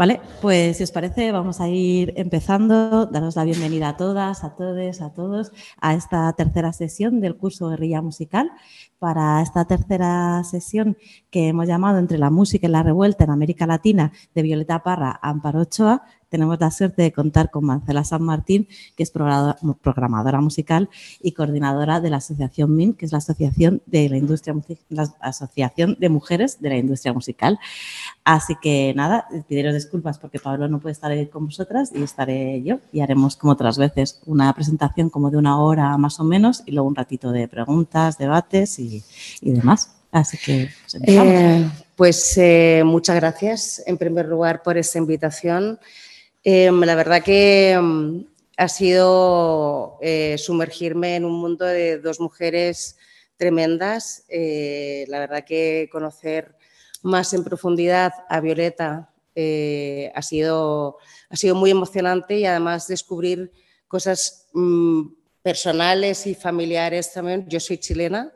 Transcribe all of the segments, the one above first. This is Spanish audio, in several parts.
Vale, pues si os parece vamos a ir empezando. Daros la bienvenida a todas, a todos, a todos a esta tercera sesión del curso Guerrilla Musical. Para esta tercera sesión que hemos llamado Entre la música y la revuelta en América Latina de Violeta Parra Amparo Ochoa, tenemos la suerte de contar con Marcela San Martín, que es programadora musical y coordinadora de la Asociación MIN, que es la Asociación de la Industria la Asociación de Mujeres de la Industria Musical. Así que nada, pediros disculpas porque Pablo no puede estar con vosotras y estaré yo y haremos como otras veces una presentación como de una hora más o menos y luego un ratito de preguntas, debates y, demás. Así que pues, eh, pues eh, muchas gracias en primer lugar por esta invitación. Em, la verdad que em, ha sido eh, sumergirme en un mundo de dos mujeres tremendas. Eh, la verdad que conocer más en profundidad a Violeta eh, ha, sido, ha sido muy emocionante y además descubrir cosas mm, personales y familiares también. Yo soy chilena.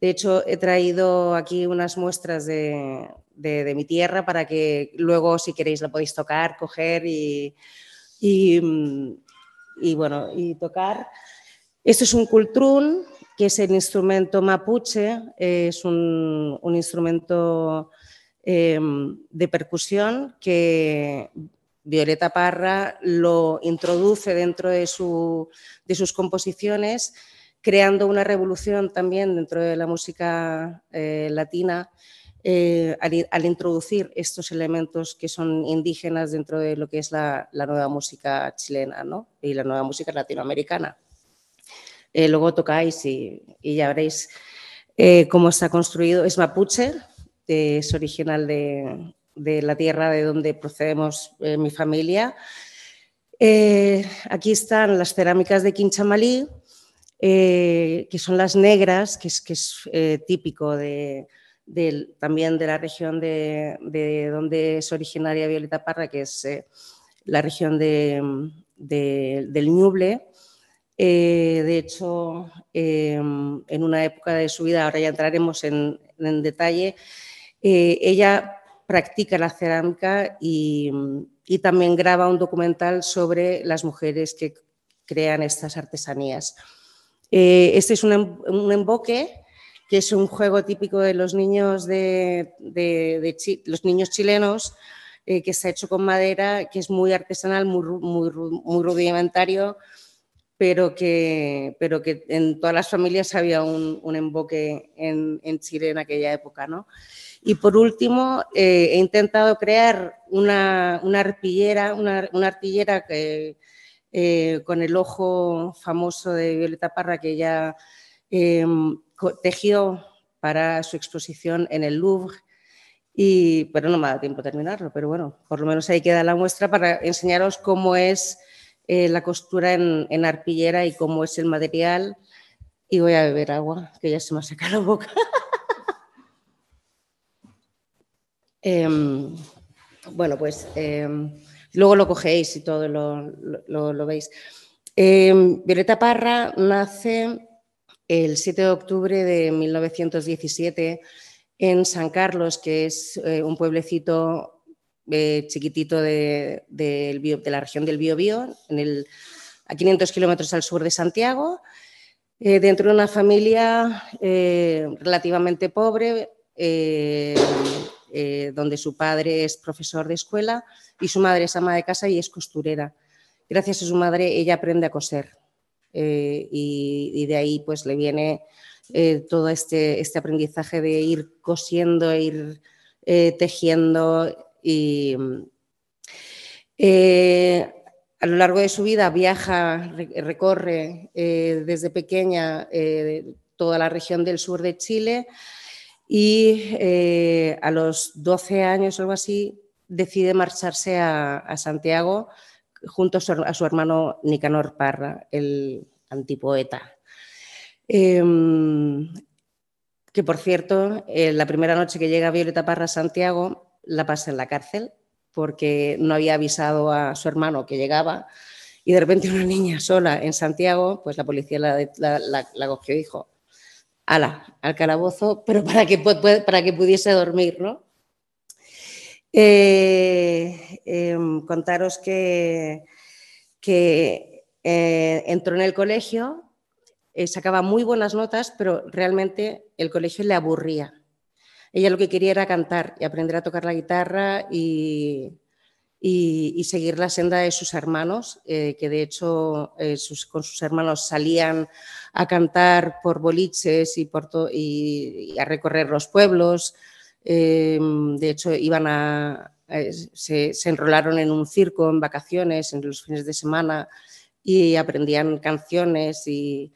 De hecho, he traído aquí unas muestras de, mi tierra para que luego, si queréis, la podéis tocar, coger y, mm, y, bueno, y tocar. Esto es un cultrún, que es el instrumento mapuche, es un, instrumento em, de percusión que Violeta Parra lo introduce dentro de, sus composiciones, creando una revolución también dentro de la música eh, latina eh, al, introducir estos elementos que son indígenas dentro de lo que es la, nueva música chilena y la nueva música latinoamericana. Eh, luego tocáis y, ya veréis eh, cómo está construido. Es mapuche, es original de, la tierra de donde procedemos mi familia. aquí están las cerámicas de Quinchamalí, que son las negras, que es, que es típico de, también de la región de, donde es originaria Violeta Parra, que es eh, la región del Ñuble. Eh, de hecho, em, en una época de su vida, ahora ya entraremos en, detalle, eh, ella practica la cerámica y, también graba un documental sobre las mujeres que crean estas artesanías. Este es un, em, un emboque que es un juego típico de los niños, de, los niños chilenos, eh, que está hecho con madera, que es muy artesanal, muy, rudimentario, pero que, pero que en todas las familias había un, emboque en, Chile en aquella época. ¿no? Y por último, eh, he intentado crear una, arpillera, una, artillera que, eh, con el ojo famoso de Violeta Parra, que ya em, tejido para su exposición en el Louvre, y, pero no me da tiempo terminarlo, pero bueno, por lo menos ahí queda la muestra para enseñaros cómo es eh, la costura en, arpillera y cómo es el material. Y voy a beber agua, que ya se me ha secado la boca. Em, bueno, pues em, luego lo cogéis y todo lo, lo veis. Em, Violeta Parra nace el 7 de octubre de 1917 en San Carlos, que es eh, un pueblecito eh, chiquitito de, la región del Biobío, a 500 kilómetros al sur de Santiago, eh, dentro de una familia relativamente pobre, donde su padre es profesor de escuela y su madre es ama de casa y es costurera. Gracias a su madre ella aprende a coser. Eh, y, de ahí pues le viene eh, todo este, este, aprendizaje de ir cosiendo, ir eh, tejiendo y a lo largo de su vida viaja, recorre desde pequeña toda la región del sur de Chile y a los 12 años o algo así decide marcharse a Santiago junto a su, hermano Nicanor Parra, el antipoeta. Em, que por cierto, eh, la primera noche que llega Violeta Parra a Santiago, la pasa en la cárcel porque no había avisado a su hermano que llegaba y de repente una niña sola en Santiago, pues la policía la, la, cogió y dijo, ala, al calabozo, pero para que, para que pudiese dormir, ¿no? Eh, em, contaros que, que eh, entró en el colegio, eh, sacaba muy buenas notas, pero realmente el colegio le aburría. Ella lo que quería era cantar y aprender a tocar la guitarra y, y, seguir la senda de sus hermanos, que de hecho con sus hermanos salían a cantar por boliches y, por y a recorrer los pueblos. Em, de hecho, iban a, se, enrolaron en un circo en vacaciones, en los fines de semana, y aprendían canciones y,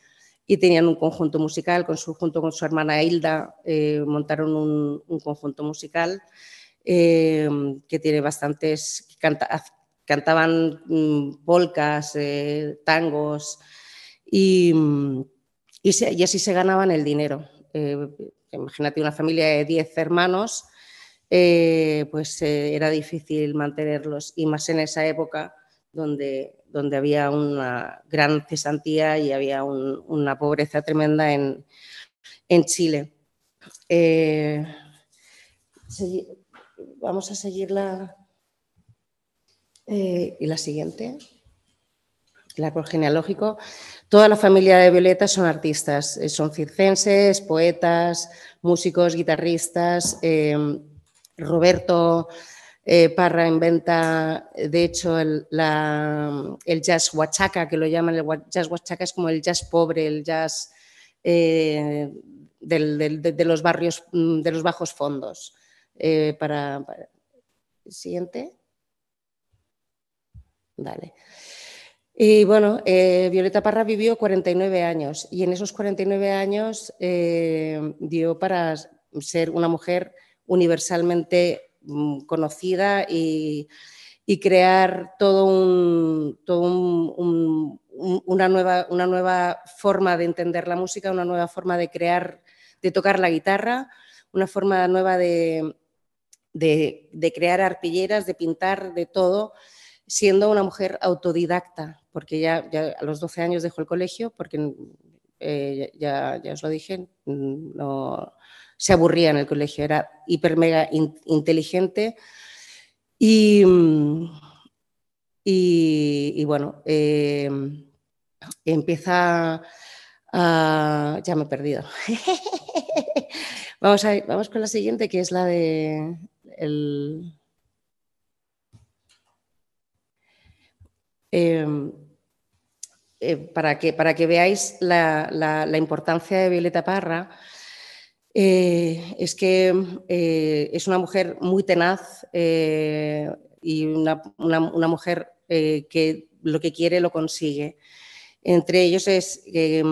tenían un conjunto musical con su, junto con su hermana Hilda, eh, montaron un, conjunto musical em, que tiene bastantes, cantaban mm, polcas, eh, tangos y, y, así se ganaban el dinero. Eh, imagínate una familia de 10 hermanos, eh, pues eh, era difícil mantenerlos y más en esa época donde, donde había una gran cesantía y había una pobreza tremenda en, Chile. Eh, vamos a seguir la, y la siguiente, el árbol genealógico. Toda la familia de Violeta son artistas, eh, son circenses, poetas, músicos, guitarristas. Eh, Roberto eh, Parra inventa, de hecho, el, jazz huachaca, que lo llaman el jazz huachaca, es como el jazz pobre, el jazz de, los barrios, mm, de los bajos fondos. Para, Siguiente. Dale. Y bueno, eh, Violeta Parra vivió 49 años y en esos 49 años eh, dio para ser una mujer universalmente mm, conocida y, crear todo, una, nueva, una nueva forma de entender la música, una nueva forma de crear, de tocar la guitarra, una forma nueva de, de crear arpilleras, de pintar, de todo, siendo una mujer autodidacta porque ya, a los 12 años dejó el colegio, porque eh, ya, os lo dije, no, se aburría en el colegio, era hiper mega inteligente y, y, bueno, eh, empieza a... ya me he perdido. vamos, vamos con la siguiente, que es la de... Em, eh, para, que, para que veáis la, importancia de Violeta Parra, eh, es que eh, es una mujer muy tenaz y una, mujer que lo que quiere lo consigue. Entre ellos es que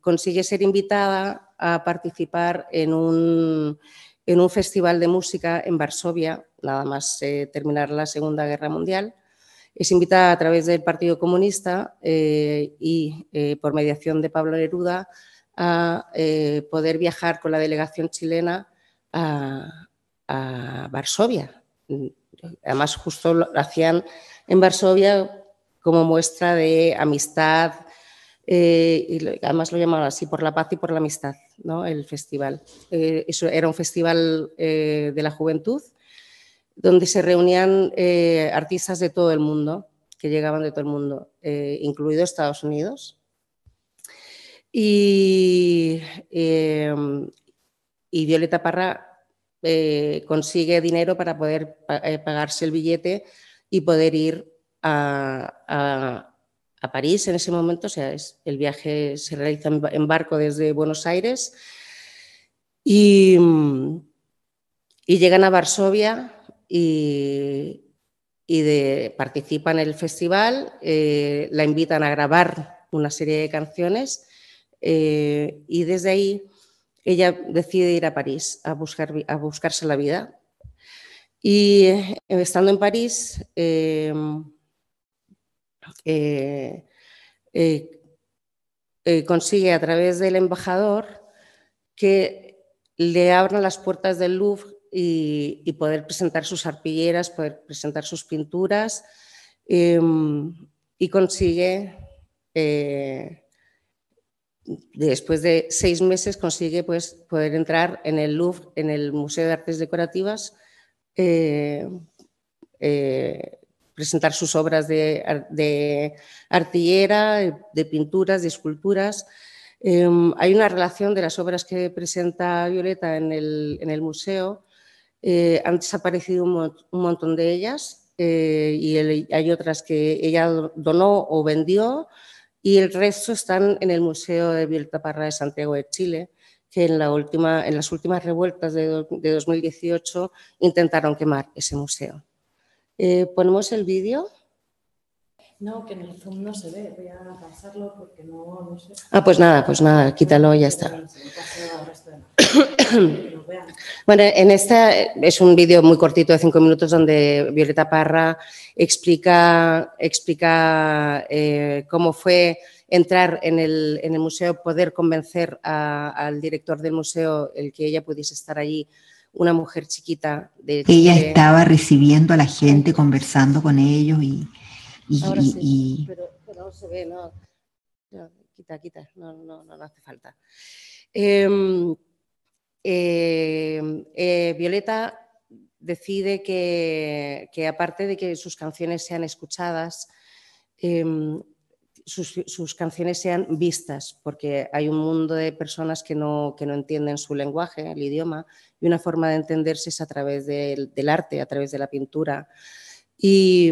consigue ser invitada a participar en un, en un festival de música en Varsovia, nada más terminar la Segunda Guerra Mundial es invitada a través del Partido Comunista eh, y eh, por mediación de Pablo Neruda a eh, poder viajar con la delegación chilena a, Varsovia. Además, justo lo hacían en Varsovia como muestra de amistad, y además lo llamaban así, por la paz y por la amistad, ¿no? el festival. eso era un festival de la juventud donde se reunían eh, artistas de todo el mundo, que llegaban de todo el mundo, eh, incluido Estados Unidos. Y, Violeta Parra eh, consigue dinero para poder pagarse el billete y poder ir a, París en ese momento. O sea, el viaje se realiza en barco desde Buenos Aires y, llegan a Varsovia y, de, participa en el festival, eh, la invitan a grabar una serie de canciones eh, y desde ahí ella decide ir a París a, buscar, a buscarse la vida. Y eh, estando en París, consigue a través del embajador que le abran las puertas del Louvre y, poder presentar sus arpilleras, poder presentar sus pinturas em, y consigue, eh, después de seis meses, consigue pues, poder entrar en el Louvre, en el Museo de Artes Decorativas, eh, eh, presentar sus obras de, artillera, de pinturas, de esculturas. Em, hay una relación de las obras que presenta Violeta en el museo eh, han desaparecido un, montón de ellas eh, y hay otras que ella donó o vendió y el resto están en el Museo de Violeta Parra de Santiago de Chile, que en las últimas revueltas de, 2018 intentaron quemar ese museo. Eh, ¿Ponemos el vídeo? No, que en el Zoom no se ve. Voy a pasarlo porque no, no sé. Ah, pues nada, pues nada, quítalo y ya está. Bueno, en esta es un vídeo muy cortito de cinco minutos donde Violeta Parra explica, explica eh, cómo fue entrar en el, en el, museo, poder convencer al director del museo el que ella pudiese estar allí, una mujer chiquita. De ella estaba recibiendo a la gente, conversando con ellos y Ahora sí, Pero, no se ve, no. quita, quita, no, no, no, hace falta. Em, em, eh, Violeta decide que, aparte de que sus canciones sean escuchadas, sus, canciones sean vistas, porque hay un mundo de personas que no, que no, entienden su lenguaje, el idioma, y una forma de entenderse es a través del, arte, a través de la pintura. Y,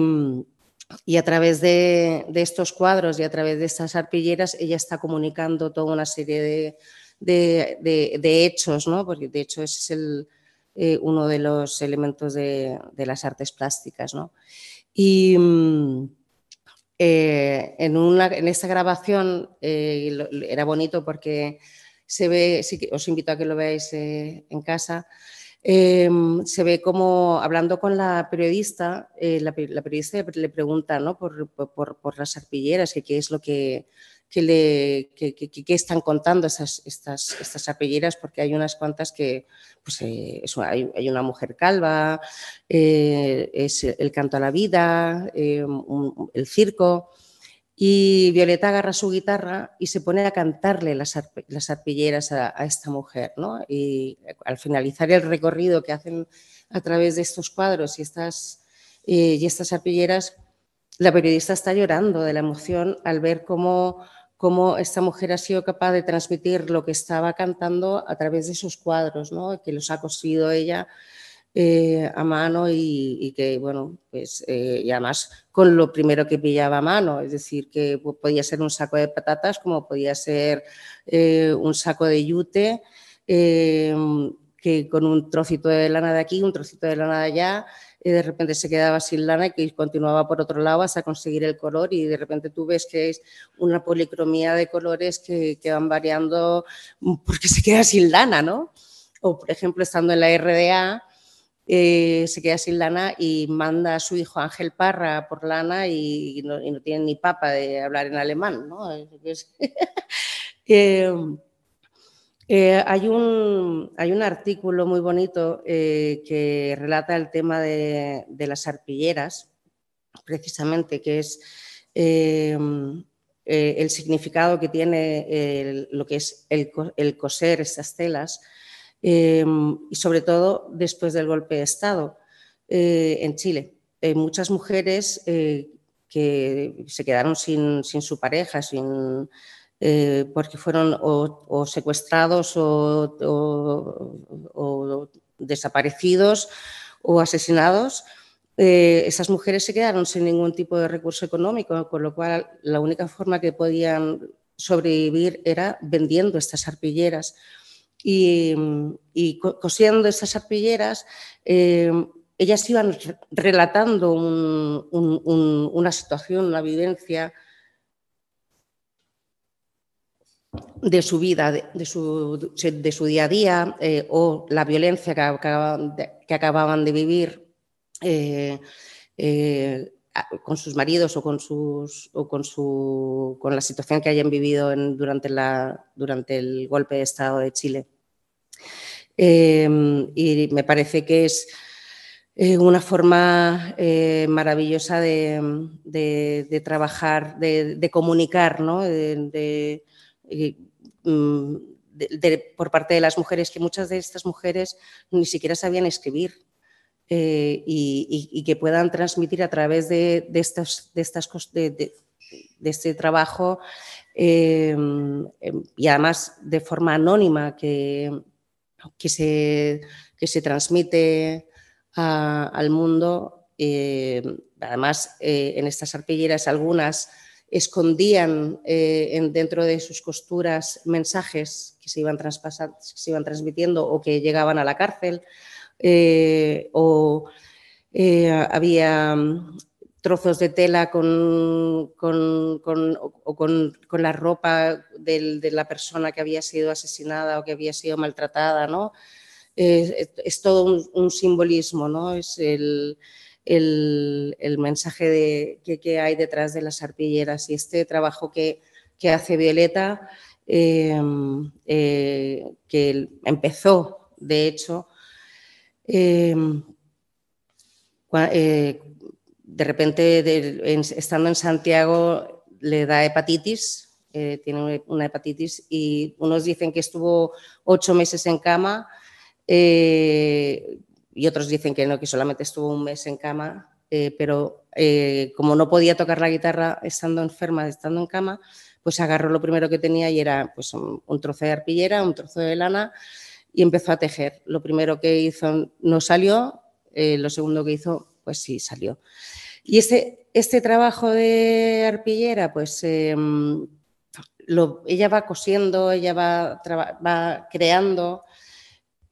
y a través de, estos cuadros y a través de estas arpilleras, ella está comunicando toda una serie de, hechos, ¿no? porque de hecho es el, eh, uno de los elementos de, las artes plásticas. ¿no? Y eh, en, una, en, esta grabación eh, era bonito porque se ve, os invito a que lo veáis en casa, Em, se ve como hablando con la periodista, eh, la, periodista le pregunta ¿no? por, por, las arpilleras, que qué es lo que, que le, que, están contando estas, estas, estas porque hay unas cuantas que pues, eh, hay, hay, una mujer calva, eh, es el canto a la vida, el circo. Y Violeta agarra su guitarra y se pone a cantarle las, arpilleras a, esta mujer. ¿no? Y al finalizar el recorrido que hacen a través de estos cuadros y estas, eh, y estas arpilleras, la periodista está llorando de la emoción al ver cómo, cómo, esta mujer ha sido capaz de transmitir lo que estaba cantando a través de sus cuadros, que los ha cosido ella eh, a mano y, que, bueno, pues, eh, y además con lo primero que pillaba a mano, es decir, que podía ser un saco de patatas como podía ser eh, un saco de yute, que con un trocito de lana de aquí, un trocito de lana de allá, y de repente se quedaba sin lana y continuaba por otro lado hasta conseguir el color y de repente tú ves que es una policromía de colores que, van variando porque se queda sin lana, ¿no? O, por ejemplo, estando en la RDA, eh, se queda sin lana y manda a su hijo Ángel Parra por lana y, no, tiene ni papa de hablar en alemán. Eh, eh, hay, un, hay, un, artículo muy bonito que relata el tema de, las arpilleras, precisamente, que es el significado que tiene lo que es el, el coser estas telas y sobre todo después del golpe de Estado eh, en Chile. Muchas mujeres eh, que se quedaron sin, su pareja, sin, eh, porque fueron o, secuestrados o, desaparecidos o asesinados. esas mujeres se quedaron sin ningún tipo de recurso económico, con lo cual la única forma que podían sobrevivir era vendiendo estas arpilleras y, cosiendo esas arpilleras, eh, ellas iban relatando una situación, una vivencia de su vida, de, su, día a día eh, o la violencia que acababan de, vivir. Eh, con sus maridos o con, sus, o con, su, con la situación que hayan vivido durante, la, durante el golpe de Estado de Chile. Y me parece que es eh, una forma eh, maravillosa de, trabajar, de, comunicar, ¿no? Mm, por parte de las mujeres, que muchas de estas mujeres ni siquiera sabían escribir. Eh, y, que puedan transmitir a través de, estas, de, estas, de, este trabajo em, em, y además de forma anónima que, que, se, que se transmite al mundo. Eh, además, eh, en estas arpilleras algunas escondían en, dentro de sus costuras mensajes que se iban, transmitiendo o que llegaban a la cárcel. Eh, o eh, había mm, trozos de tela con, con, la ropa de la persona que había sido asesinada o que había sido maltratada, ¿no? es todo un, simbolismo, ¿no? Es el, mensaje de, que, hay detrás de las arpilleras y este trabajo que, hace Violeta, eh, que empezó, de hecho, eh, de repente, estando en Santiago, le da hepatitis, eh, tiene una hepatitis y unos dicen que estuvo ocho meses en cama eh, y otros dicen que no, que solamente estuvo un mes en cama, pero como no podía tocar la guitarra estando enferma, estando en cama, pues agarró lo primero que tenía y era pues, un trozo de arpillera, un trozo de lana y empezó a tejer. Lo primero que hizo no salió, eh, lo segundo que hizo, pues sí salió. Y este, este trabajo de arpillera, pues em, ella va cosiendo, ella va, creando,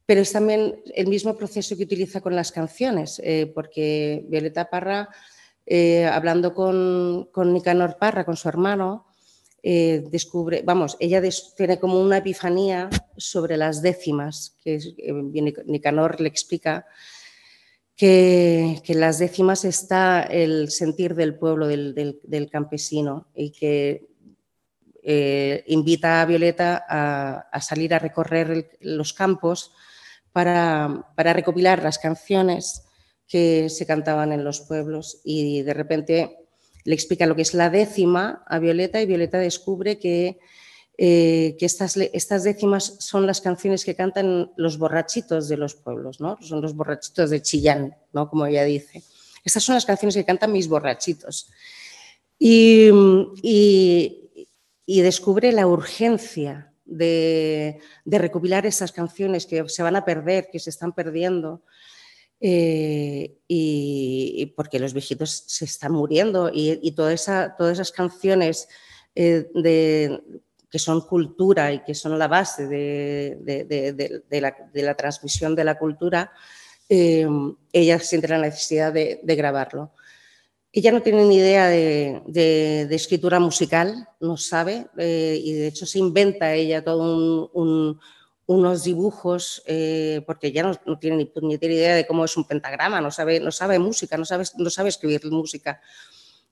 pero es también el mismo proceso que utiliza con las canciones, eh, porque Violeta Parra, eh, hablando con, con Nicanor Parra, con su hermano, eh, descubre, vamos, ella tiene como una epifanía sobre las décimas, que Nicanor le explica que, en las décimas está el sentir del pueblo, del, campesino, y que invita a Violeta a, salir a recorrer los campos para, recopilar las canciones que se cantaban en los pueblos y de repente le explica lo que es la décima a Violeta y Violeta descubre que, eh, que estas, estas, décimas son las canciones que cantan los borrachitos de los pueblos, ¿no? son los borrachitos de Chillán, ¿no? como ella dice. Estas son las canciones que cantan mis borrachitos. Y, y, descubre la urgencia de, recopilar estas canciones que se van a perder, que se están perdiendo, eh, y, porque los viejitos se están muriendo y, todas esas canciones eh, que son cultura y que son la base de, la, transmisión de la cultura, eh, ella siente la necesidad de, grabarlo. Ella no tiene ni idea de, escritura musical, no sabe, y de hecho se inventa ella todo un, unos dibujos, eh, porque ya no, tiene ni, ni, idea de cómo es un pentagrama, no sabe, no sabe música, no sabe, no sabe escribir música.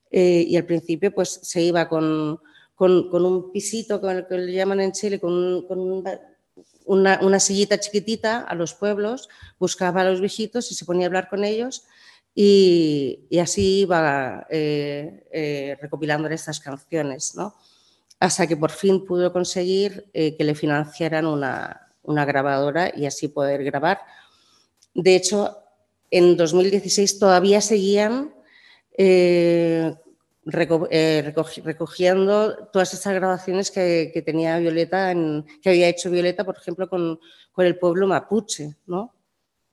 Eh, y al principio pues se iba con, con, un pisito, con el que le llaman en Chile, con, una, una, sillita chiquitita a los pueblos, buscaba a los viejitos y se ponía a hablar con ellos y, así iba eh, recopilando estas canciones, ¿no? hasta que por fin pudo conseguir que le financiaran una, una grabadora y así poder grabar. De hecho, en 2016 todavía seguían eh, eh, recogiendo todas esas grabaciones que, tenía Violeta, que había hecho Violeta, por ejemplo, con, el pueblo mapuche, ¿no?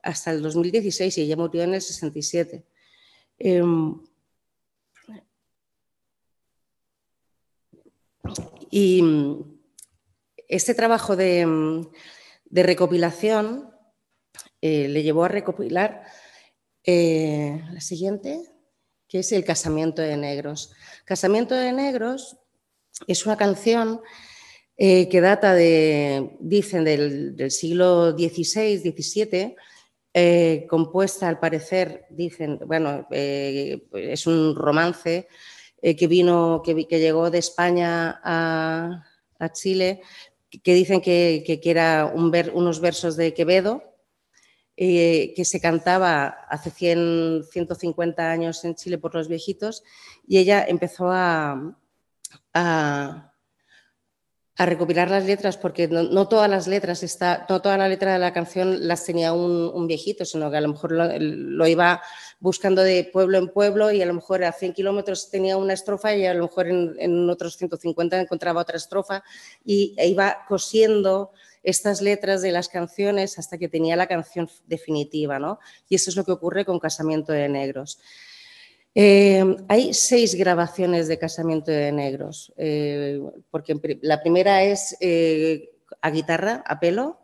Hasta el 2016 y ella murió en el 67. Em, y este trabajo de, de recopilación eh, le llevó a recopilar eh, la siguiente, que es El Casamiento de Negros. Casamiento de Negros es una canción eh, que data de, dicen, del, siglo XVI, XVII, eh, compuesta, al parecer, dicen, bueno, eh, es un romance eh, que vino, que, llegó de España a, Chile, que dicen que, que, era un ver, unos versos de Quevedo, que se cantaba hace 100, 150 años en Chile por los viejitos, y ella empezó a a recopilar las letras, porque no, todas las letras, está, no toda la letra de la canción las tenía un, viejito, sino que a lo mejor lo, lo, iba buscando de pueblo en pueblo y a lo mejor a 100 kilómetros tenía una estrofa y a lo mejor en, en otros 150 encontraba otra estrofa y e iba cosiendo estas letras de las canciones hasta que tenía la canción definitiva, ¿no? Y eso es lo que ocurre con Casamiento de Negros. Eh, hay seis grabaciones de Casamiento de Negros, eh, porque la primera es eh, a guitarra, a pelo,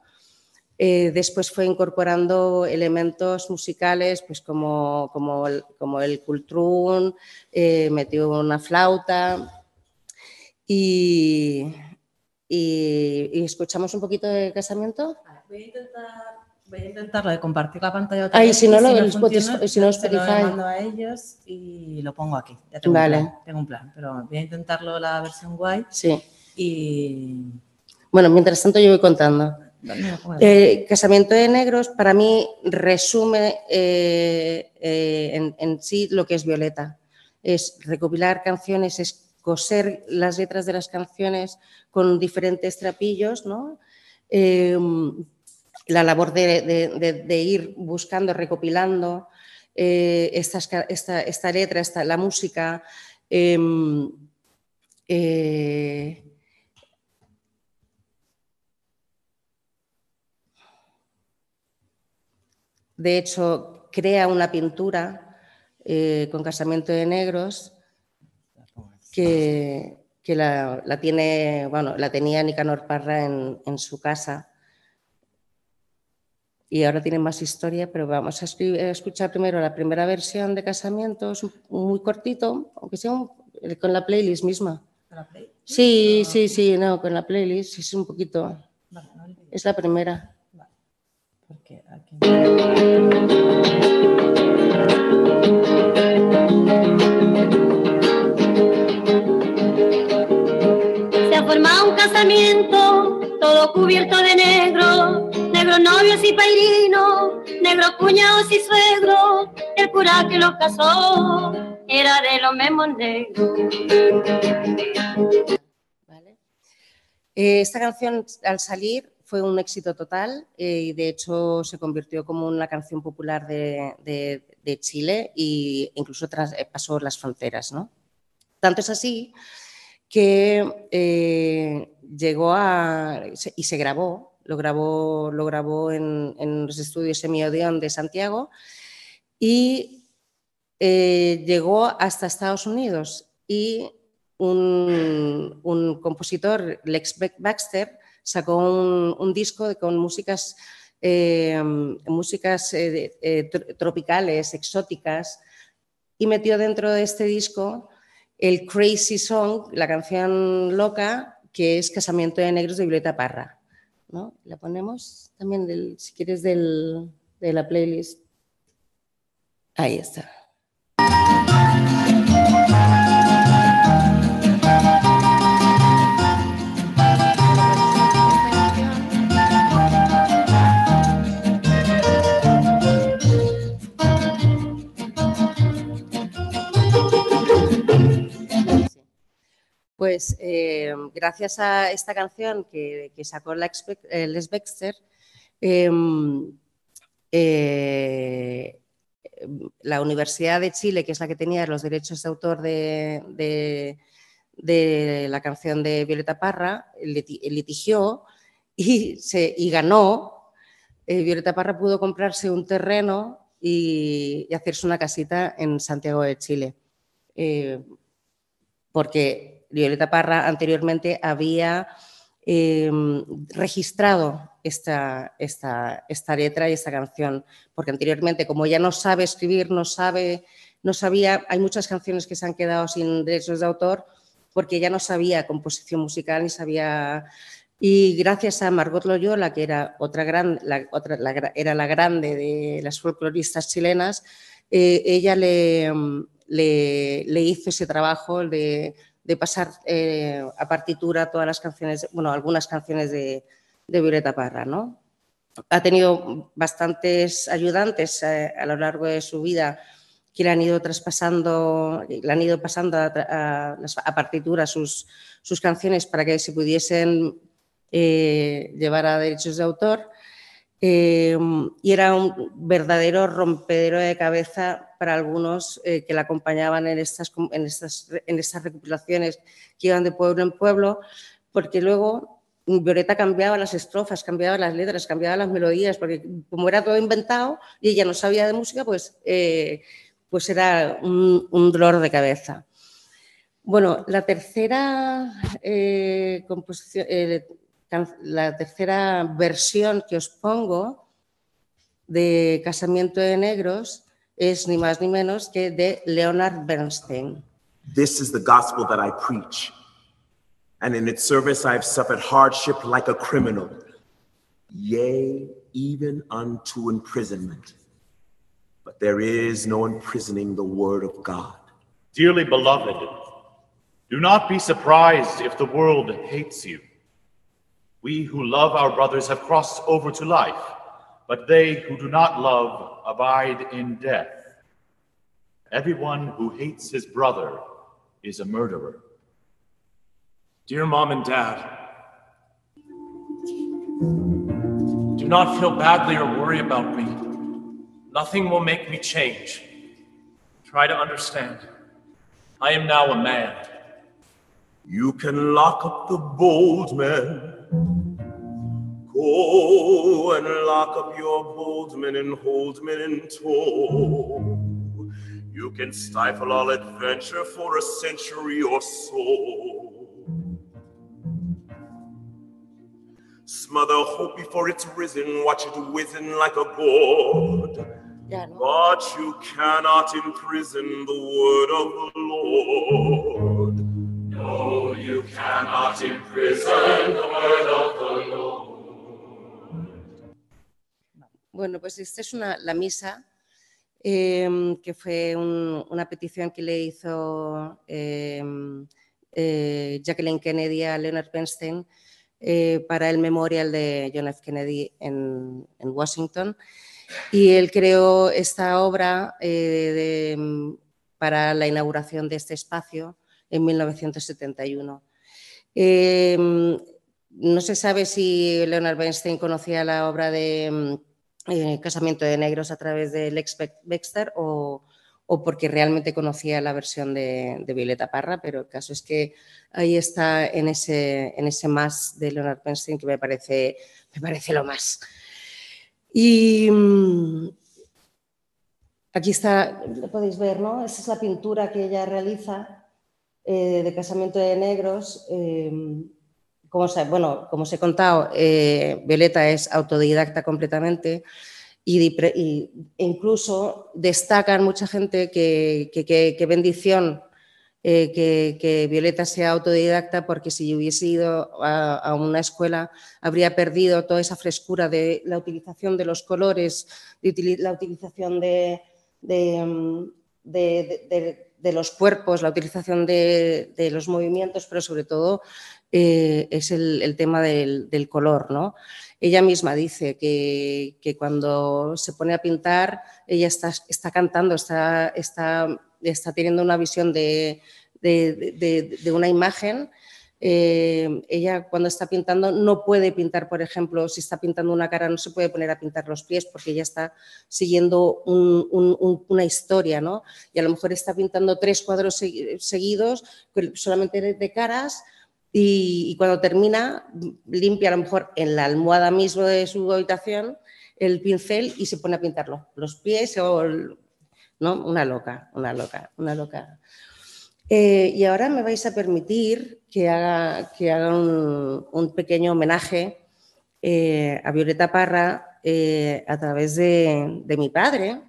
después fue incorporando elementos musicales pues como, como, el, como el cultrún, metió una flauta y, y, escuchamos un poquito de Casamiento. Voy a intentar Voy a intentarlo de compartir la pantalla otra Ay, vez. si no, lo, si no funciona, si no Spotify. Lo mando a ellos y lo pongo aquí. Ya tengo, vale. un plan, tengo un plan, pero voy a intentarlo la versión guay. Sí. Y... Bueno, mientras tanto yo voy contando. Eh, Casamiento de Negros para mí resume eh, eh, en, en, sí lo que es Violeta. Es recopilar canciones, es coser las letras de las canciones con diferentes trapillos, ¿no? La labor de, ir buscando, recopilando eh, esta, letra, esta, la música. Eh, eh, de hecho, crea una pintura eh, con casamiento de negros que, que la, tiene, bueno, la tenía Nicanor Parra en su casa y ahora tiene más historia, pero vamos a, escuchar primero la primera versión de Casamiento, es muy cortito, aunque sea un, con la playlist misma. ¿La playlist? Sí, no. sí, sí, no, con la playlist es un poquito. Vale, no es la primera. Vale. Porque aquí... Se ha formado un casamiento, todo cubierto de negro negros novios y pairinos, negros cuñados y suegros, el cura que los casó era de los mismos negros. Eh, esta canción al salir fue un éxito total eh, y de hecho se convirtió como una canción popular de, Chile e incluso tras, eh, pasó las fronteras. ¿no? Tanto es así que llegó a y se grabó lo grabó, lo grabó en, en los estudios Semiodion de Santiago y eh, llegó hasta Estados Unidos y un, un, compositor, Lex Baxter, sacó un, disco con músicas, eh, músicas eh, tropicales, exóticas, y metió dentro de este disco el Crazy Song, la canción loca, que es Casamiento de Negros de Violeta Parra. ¿No? La ponemos también, del, si quieres, del, de la playlist. Ahí está. Pues eh, gracias a esta canción que, sacó Les Baxter, eh, eh, la Universidad de Chile, que es la que tenía los derechos de autor de, la canción de Violeta Parra, litigió y, se, y ganó. Violeta Parra pudo comprarse un terreno y, y, hacerse una casita en Santiago de Chile. Porque Violeta Parra anteriormente había eh, registrado esta, esta, esta, letra y esta canción, porque anteriormente, como ya no sabe escribir, no sabe, no sabía, hay muchas canciones que se han quedado sin derechos de autor porque ya no sabía composición musical ni sabía Y gracias a Margot Loyola, que era otra gran, la, otra, era la grande de las folcloristas chilenas, eh, ella le, le, hizo ese trabajo de, de pasar eh, a partitura todas las canciones, bueno, algunas canciones de, de Violeta Parra, ¿no? Ha tenido bastantes ayudantes eh, a lo largo de su vida que le han ido traspasando, le han ido pasando a, partitura sus, canciones para que se pudiesen eh, llevar a derechos de autor. Y era un verdadero rompedero de cabeza para algunos que la acompañaban en estas, en, estas, en estas recopilaciones que iban de pueblo en pueblo, porque luego Violeta cambiaba las estrofas, cambiaba las letras, cambiaba las melodías, porque como era todo inventado y ella no sabía de música, pues, eh, pues era un, dolor de cabeza. Bueno, la tercera eh, composición, eh, la tercera versión que os pongo de Casamiento de Negros es ni más ni menos que de Leonard Bernstein. This is the gospel that I preach. and in its service I have suffered hardship like a criminal, yea, even unto imprisonment. But there is no imprisoning the word of God. Dearly beloved, do not be surprised if the world hates you. We who love our brothers have crossed over to life, but they who do not love abide in death. Everyone who hates his brother is a murderer. Dear mom and dad, do not feel badly or worry about me. Nothing will make me change. Try to understand. I am now a man. You can lock up the bold men. Go and lock up your bold men and hold men in tow. You can stifle all adventure for a century or so. Smother hope before it's risen, watch it whizzing like a gourd. But you cannot imprison the word of the Lord. No, you cannot imprison the word of the Bueno, pues esta es la misa eh, que fue un, una petición que le hizo eh, eh, Jacqueline Kennedy a Leonard Bernstein eh, para el memorial de John F. Kennedy en, Washington. Y él creó esta obra eh, para la inauguración de este espacio en 1971. Eh, no se sabe si Leonard Bernstein conocía la obra de Casamiento de Negros a través de Lex Baxter o, o porque realmente conocía la versión de, Violeta Parra, pero el caso es que ahí está en ese, en ese más de Leonard Bernstein que me parece, me parece lo más. Y mm, aquí está, lo podéis ver, ¿no? Esa es la pintura que ella realiza eh, de Casamiento de Negros. Eh, como, bueno, como os he contado, eh, Violeta es autodidacta completamente y, incluso destacan mucha gente que, que, bendición eh, que, Violeta sea autodidacta porque si hubiese ido a, una escuela habría perdido toda esa frescura de la utilización de los colores, la utilización de, de, los cuerpos, la utilización de, los movimientos, pero sobre todo eh, es el, tema del, color, ¿no? Ella misma dice que, cuando se pone a pintar, ella está, está cantando, está, está, está, teniendo una visión de, una imagen. Eh, ella cuando está pintando no puede pintar, por ejemplo, si está pintando una cara, no se puede poner a pintar los pies porque ella está siguiendo una historia, ¿no? Y a lo mejor está pintando tres cuadros seguidos, solamente de caras, y, cuando termina limpia a lo mejor en la almohada mismo de su habitación el pincel y se pone a pintarlo, los pies o... ¿no? Una loca, una loca, una loca. Eh, y ahora me vais a permitir que haga, que haga un, pequeño homenaje eh, a Violeta Parra eh, a través de, mi padre,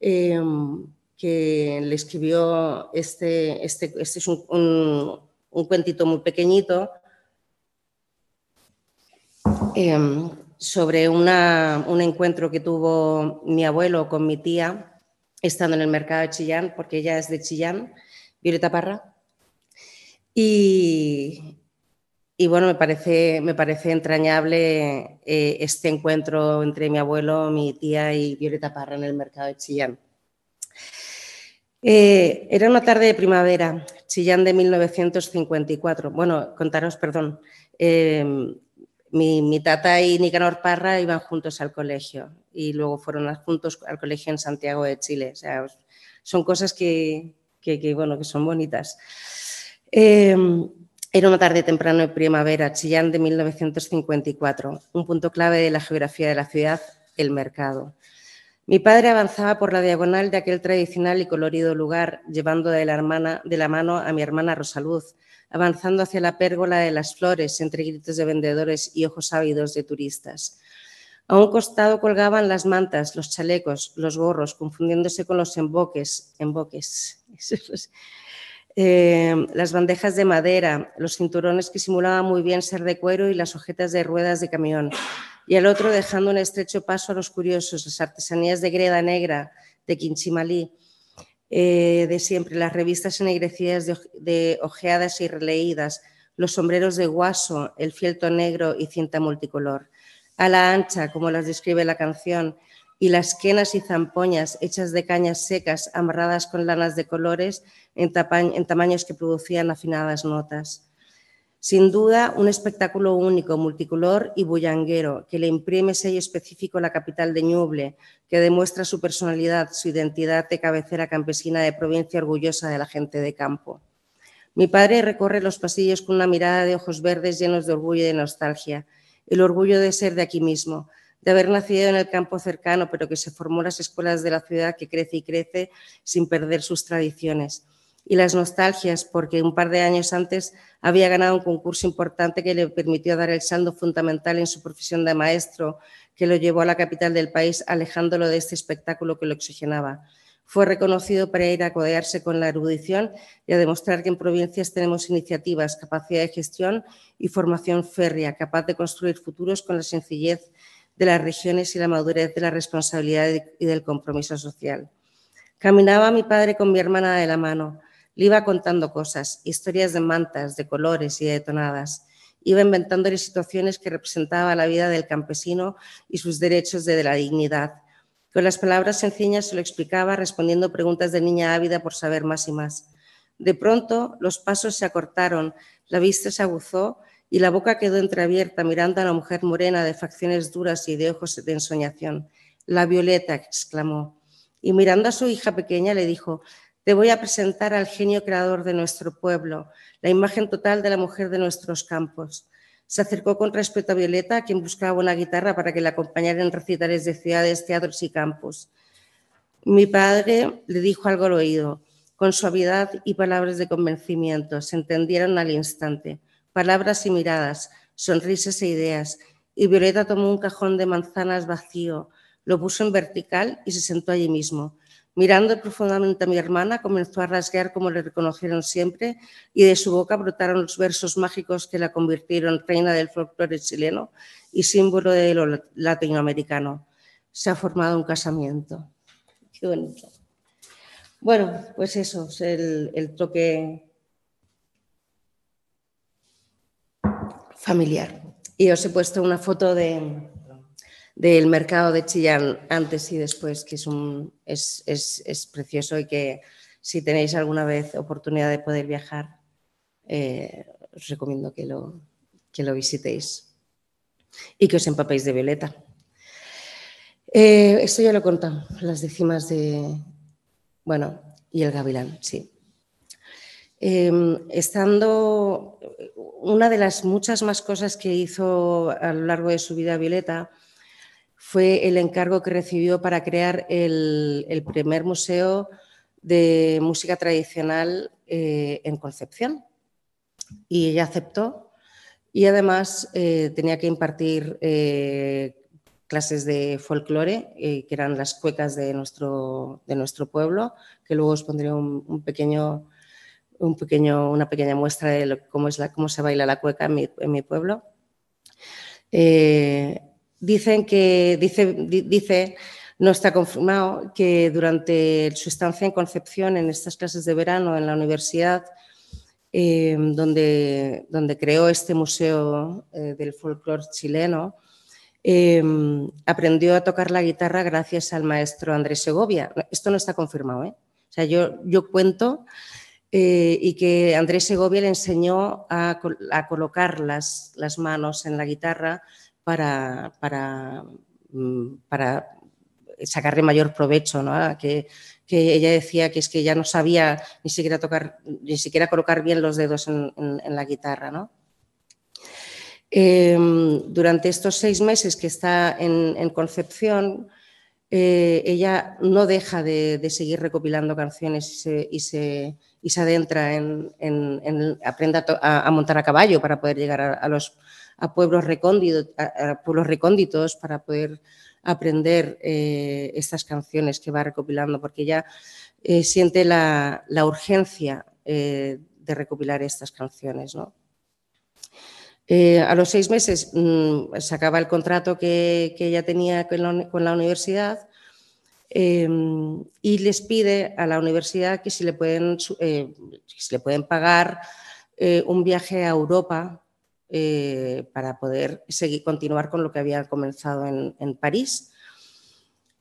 que le escribió este, este, este es cuentito muy pequeñito em, sobre una- un encuentro que tuvo mi abuelo con mi tía estando en el mercado de Chillán, porque ella es de Chillán, Violeta Parra. Y, y bueno, me parece, me parece entrañable eh, este encuentro entre mi abuelo, mi tía y Violeta Parra en el mercado de Chillán. Eh, era una tarde de primavera, Chillán de 1954. Bueno, contaros, perdón. eh, mi, tata y Nicanor Parra iban juntos al colegio y luego fueron juntos al colegio en Santiago de Chile. O sea, son cosas que, que- que, bueno, que son bonitas. Eh, era una tarde temprano de primavera, Chillán de 1954, un punto clave de la geografía de la ciudad, el mercado. Mi padre avanzaba por la diagonal de aquel tradicional y colorido lugar, llevando de la, mano a mi hermana Rosaluz, avanzando hacia la pérgola de las flores entre gritos de vendedores y ojos ávidos de turistas. A un costado colgaban las mantas, los chalecos, los gorros, confundiéndose con los emboques, emboques, eh, las bandejas de madera, los cinturones que simulaban muy bien ser de cuero y las ojetas de ruedas de camión. Y al otro dejando un estrecho paso a los curiosos, las artesanías de greda negra, de Quinchimalí, eh, de siempre, las revistas ennegrecidas de, de ojeadas y releídas, los sombreros de guaso, el fieltro negro y cinta multicolor. A la ancha, como las describe la canción, y las quenas y zampoñas hechas de cañas secas amarradas con lanas de colores en, tamaños que producían afinadas notas. Sin duda, un espectáculo único, multicolor y bullanguero, que le imprime sello específico a la capital de Ñuble, que demuestra su personalidad, su identidad de cabecera campesina de provincia orgullosa de la gente de campo. Mi padre recorre los pasillos con una mirada de ojos verdes llenos de orgullo y de nostalgia, el orgullo de ser de aquí mismo, de haber nacido en el campo cercano, pero que se formó en las escuelas de la ciudad que crece y crece sin perder sus tradiciones. Y las nostalgias, porque un par de años antes había ganado un concurso importante que le permitió dar el saldo fundamental en su profesión de maestro, que lo llevó a la capital del país, alejándolo de este espectáculo que lo oxigenaba. Fue reconocido para ir a codearse con la erudición y a demostrar que en provincias tenemos iniciativas, capacidad de gestión y formación férrea, capaz de construir futuros con la sencillez de las regiones y la madurez de la responsabilidad y del compromiso social. Caminaba mi padre con mi hermana de la mano. Le iba contando cosas, historias de mantas, de colores y de tonadas. Iba inventándole situaciones que representaban la vida del campesino y sus derechos de la dignidad. Con las palabras sencillas se lo explicaba, respondiendo preguntas de niña ávida por saber más y más. De pronto los pasos se acortaron, la vista se aguzó y la boca quedó entreabierta mirando a la mujer morena de facciones duras y de ojos de ensoñación. La Violeta, exclamó. Y mirando a su hija pequeña le dijo, te voy a presentar al genio creador de nuestro pueblo, la imagen total de la mujer de nuestros campos. Se acercó con respeto a Violeta, quien buscaba una guitarra para que la acompañara en recitales de ciudades, teatros y campos. Mi padre le dijo algo al oído, con suavidad y palabras de convencimiento. Se entendieron al instante. Palabras y miradas, sonrisas e ideas. Y Violeta tomó un cajón de manzanas vacío, lo puso en vertical y se sentó allí mismo. Mirando profundamente a mi hermana, comenzó a rasguear como le reconocieron siempre y de su boca brotaron los versos mágicos que la convirtieron reina del folclore chileno y símbolo de lo latinoamericano. Se ha formado un casamiento. Qué bonito. Bueno, pues eso es el, el toque familiar. Y os he puesto una foto de, del mercado de Chillán antes y después, que es, un, es, es, precioso y que si tenéis alguna vez oportunidad de poder viajar, eh, os recomiendo que lo, que lo visitéis y que os empapéis de violeta. Eh, esto ya lo he contado, las décimas de, bueno, y el gavilán, sí. Eh, estando, una de las muchas más cosas que hizo a lo largo de su vida Violeta fue el encargo que recibió para crear el, primer museo de música tradicional eh, en Concepción. Y ella aceptó y además eh, tenía que impartir eh, clases de folclore, que eran las cuecas de nuestro, de nuestro pueblo, que luego os pondré un pequeño, un pequeño, una pequeña muestra de cómo, es cómo se baila la cueca en mi, en mi pueblo. Eh, dicen que, dice, dice, no está confirmado, que durante su estancia en Concepción, en estas clases de verano en la universidad, eh, donde, donde, creó este museo eh, del folclore chileno, aprendió a tocar la guitarra gracias al maestro Andrés Segovia. Esto no está confirmado. O sea, yo, yo cuento eh, y que Andrés Segovia le enseñó a, colocar las, manos en la guitarra para, para, mm, para sacarle mayor provecho, ¿no? que, que, ella decía que es que ya no sabía ni siquiera tocar, ni siquiera colocar bien los dedos en, la guitarra, ¿no? Em, durante estos seis meses que está en Concepción, eh, ella no deja de, seguir recopilando canciones y se, adentra en, aprender a, montar a caballo para poder llegar a, los pueblos, recónditos, pueblos recónditos para poder aprender eh, estas canciones que va recopilando, porque ella eh, siente la, urgencia de recopilar estas canciones. A los seis meses mm, se acaba el contrato que, ella tenía con la universidad Em, y les pide a la universidad que si le pueden, eh, si le pueden pagar eh, un viaje a Europa eh, para poder seguir, continuar con lo que había comenzado en, París.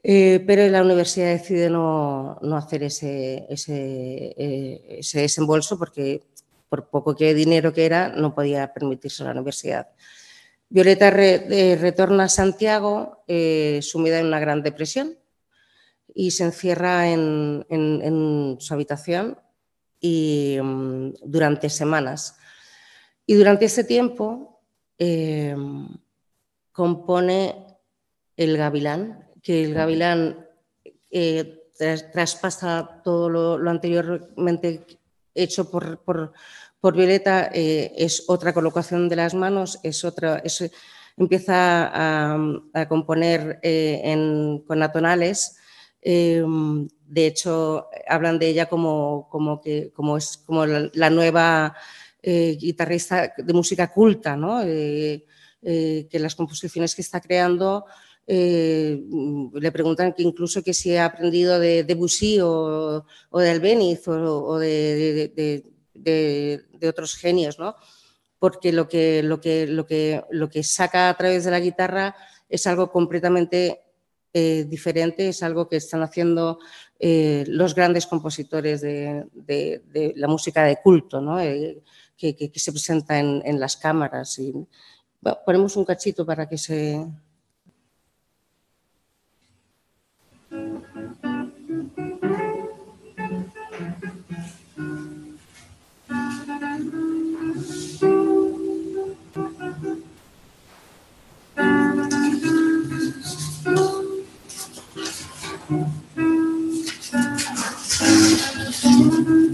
pero la universidad decide no, no hacer ese, ese, ese, desembolso porque por poco que dinero que era no podía permitirse la universidad. Violeta retorna a Santiago sumida en una gran depresión y se encierra en, su habitación y, mm, durante semanas. Y durante ese tiempo em, compone El Gavilán, que el Gavilán eh, traspasa todo lo, anteriormente hecho por, Violeta, eh, es otra colocación de las manos, es otra, empieza a, componer eh, con atonales Em, de hecho, hablan de ella como, como, que, como es como la, nueva eh, guitarrista de música culta, ¿no? Que las composiciones que está creando le preguntan que incluso que si ha aprendido de Debussy o, o de Albeniz o, de, de, otros genios, ¿no? porque lo que, lo, que, lo, que, lo que saca a través de la guitarra es algo completamente eh, diferente, es algo que están haciendo eh, los grandes compositores de, la música de culto, eh, que, se presenta en, las cámaras. Y, ponemos un cachito para que se...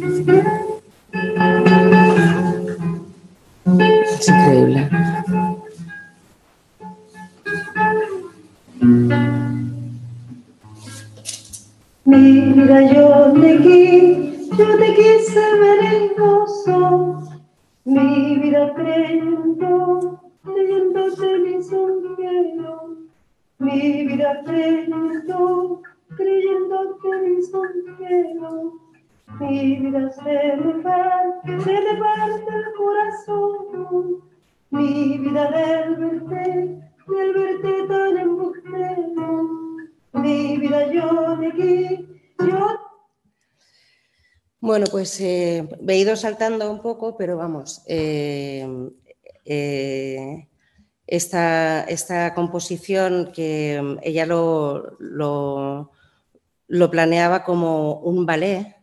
Es increíble. Mi vida yo te quise, yo te quise ver mi vida creyendo, creyéndote mi cielo, mi vida creyendo, creyéndote mi cielo. Mi vida se me parte, se me parte el corazón. Mi vida del verte, del verte tan embustero. Mi vida yo de aquí, yo bueno, pues eh, he ido saltando un poco, pero vamos, eh, eh, esta, esta, composición que ella lo, lo, planeaba como un ballet,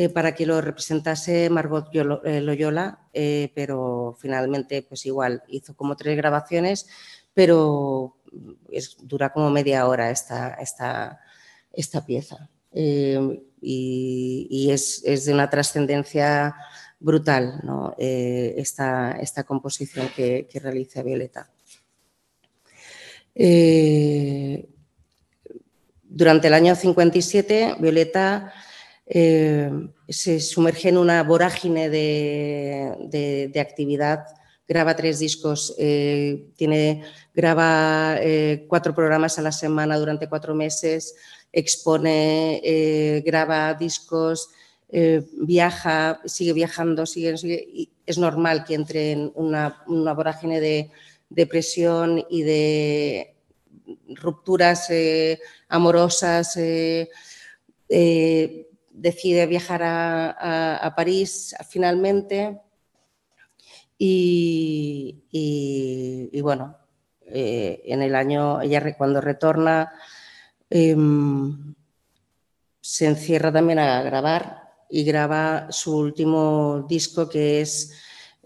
eh, para que lo representase Margot eh, Loyola, eh, pero finalmente pues igual hizo como tres grabaciones, pero dura como media hora esta, esta, esta pieza. y, es, de una trascendencia brutal esta, esta, composición que, que realiza Violeta. durante el año 57, Violeta eh, se sumerge en una vorágine de, actividad graba tres discos, eh, tiene, graba eh, cuatro programas a la semana durante cuatro meses, expone, graba discos, viaja, sigue viajando, sigue, sigue, y es normal que entre en una, una vorágine de depresión y de rupturas amorosas. Decide viajar a, París finalmente y, bueno, eh, en el año, ella cuando retorna, em, se encierra también a grabar y graba su último disco que es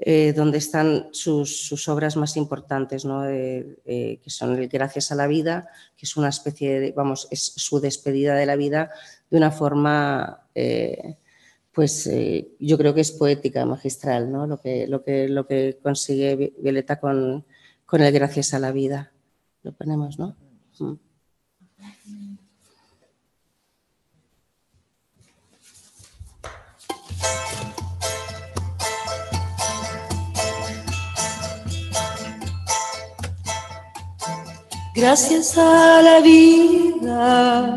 eh, donde están sus, sus obras más importantes, ¿no? Eh, que son el Gracias a la vida, que es una especie de, vamos, es su despedida de la vida de una forma, eh, pues eh, yo creo que es poética, magistral, ¿no? Lo que, lo que, lo que consigue Vi- Violeta con, con el Gracias a la vida. Lo ponemos, ¿no? Mm. Gracias a la vida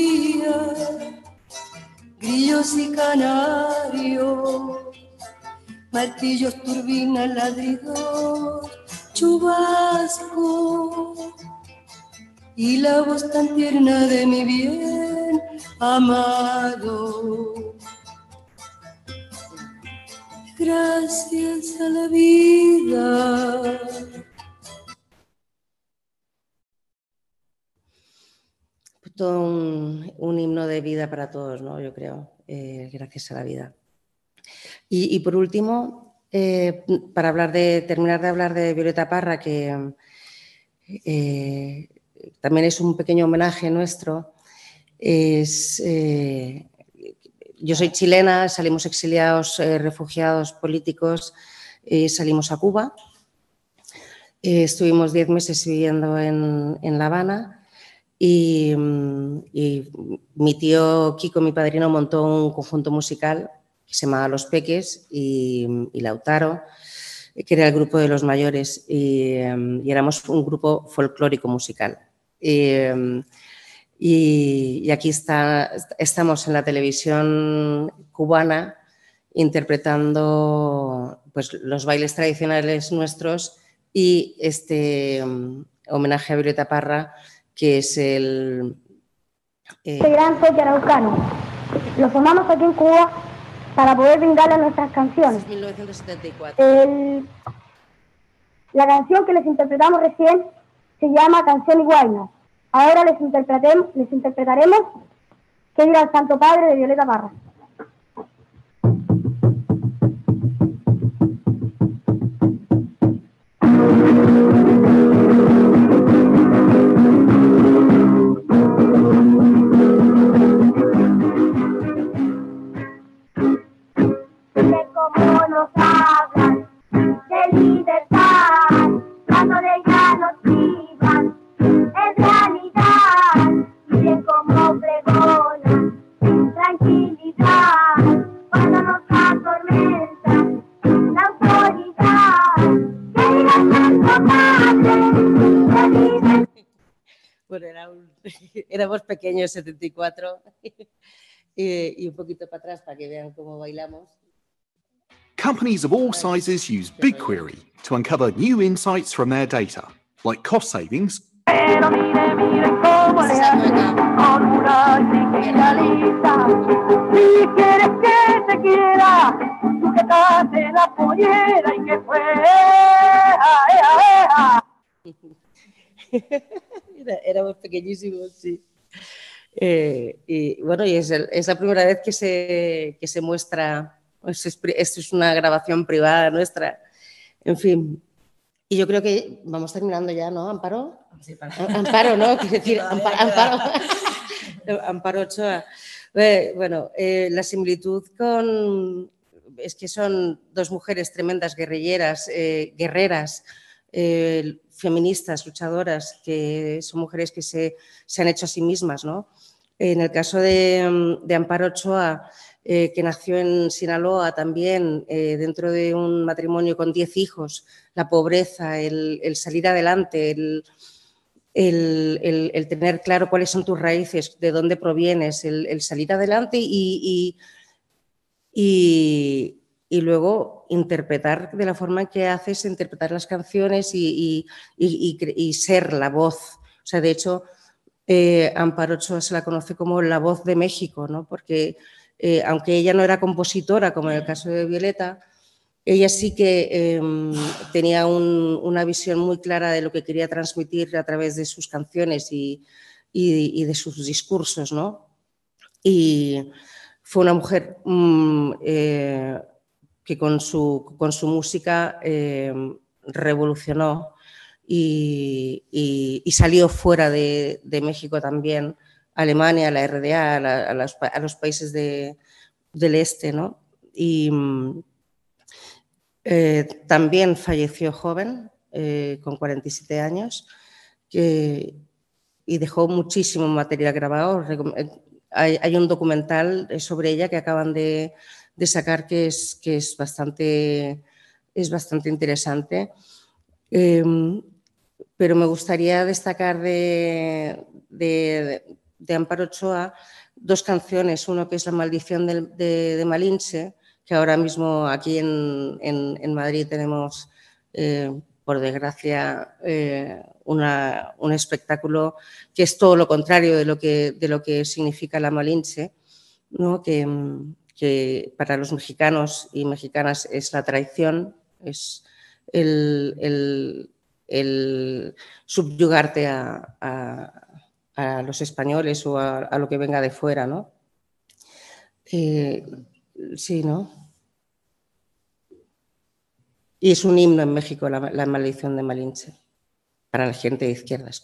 y canarios, martillos, turbinas, ladridos, chubasco, y la voz tan tierna de mi bien amado. Gracias a la vida. todo un himno de vida para todos, ¿no? Yo creo, eh, gracias a la vida. Y, por último, eh, para hablar de, terminar de hablar de Violeta Parra, que eh, también es un pequeño homenaje nuestro, es, yo soy chilena, salimos exiliados, refugiados políticos, salimos a Cuba. Estuvimos diez meses viviendo en, en La Habana y, mm, y mi tío Kiko, mi padrino, montó un conjunto musical que se llamaba Los Peques y, y Lautaro, que era el grupo de los mayores y, y éramos un grupo folclórico musical. Y, y aquí estamos en la televisión cubana interpretando pues, los bailes tradicionales nuestros y este mm, homenaje a Violeta Parra, que es el... eh, Este gran folk araucano. Lo formamos aquí en Cuba para poder brindarle nuestras canciones. 1974. El- la canción que les interpretamos recién se llama Canción Iguayna. Ahora les, les interpretaremos Que dirá el Santo Padre de Violeta Parra. de Bueno, era un- éramos pequeños, 74, y, y un poquito para atrás para que vean cómo bailamos. Companies of all sizes use BigQuery to uncover new insights from their data, like cost savings Pero mire, miren cómo le hace con una chiquita lisa. Si quieres que te quiera, sujétate la pollera y que fue. ¡Ea, Era, éramos pequeñísimos, sí. Eh, y bueno, y es, el- es la primera vez que se, que se muestra, pues es pri- esto es una grabación privada nuestra, en fin. Y yo creo que vamos terminando ya, ¿no, Amparo? Amparo, ¿no? Quiero decir, Ampa- Amparo, Amparo Ochoa. Eh, Bueno, eh, la similitud con... Es que son dos mujeres tremendas guerrilleras, guerreras, eh, feministas, luchadoras, que son mujeres que se, se han hecho a sí mismas, ¿no? En el caso de, Amparo Ochoa, eh, que nació en Sinaloa también, eh, dentro de un matrimonio con 10 hijos, la pobreza, el, salir adelante, el, el, tener claro cuáles son tus raíces, de dónde provienes, el, salir adelante y- y luego interpretar de la forma que haces, interpretar las canciones y, y- y- y ser la voz. O sea, de hecho, eh, Amparo se la conoce como la voz de México, ¿no? porque eh, aunque ella no era compositora, como en el caso de Violeta, ella sí que eh, tenía un- una visión muy clara de lo que quería transmitir a través de sus canciones y, y- y de sus discursos, ¿no? Y fue una mujer mm, eh, que con su, con su música eh, revolucionó y, y- salió fuera de, de México también, Alemania, la RDA, a, los, a los países de- del este, ¿no? Y eh, también falleció joven, eh, con 47 años, que- y dejó muchísimo material grabado. Eh, Hay, hay un documental sobre ella que acaban de sacar que es, que es, bastante, es bastante interesante. Em, pero me gustaría destacar de, de- de Amparo Ochoa dos canciones, uno que es La maldición de, de Malinche, que ahora mismo aquí en, en- en Madrid tenemos, eh, por desgracia, eh, una- un espectáculo que es todo lo contrario de lo que, de lo que significa la Malinche, ¿no? que, mm, que para los mexicanos y mexicanas es la traición, es el, subyugarte a, los españoles o a, a lo que venga de fuera, ¿no? Eh, sí, ¿no? Y es un himno en México, la, la maldición de Malinche, para la gente de izquierdas.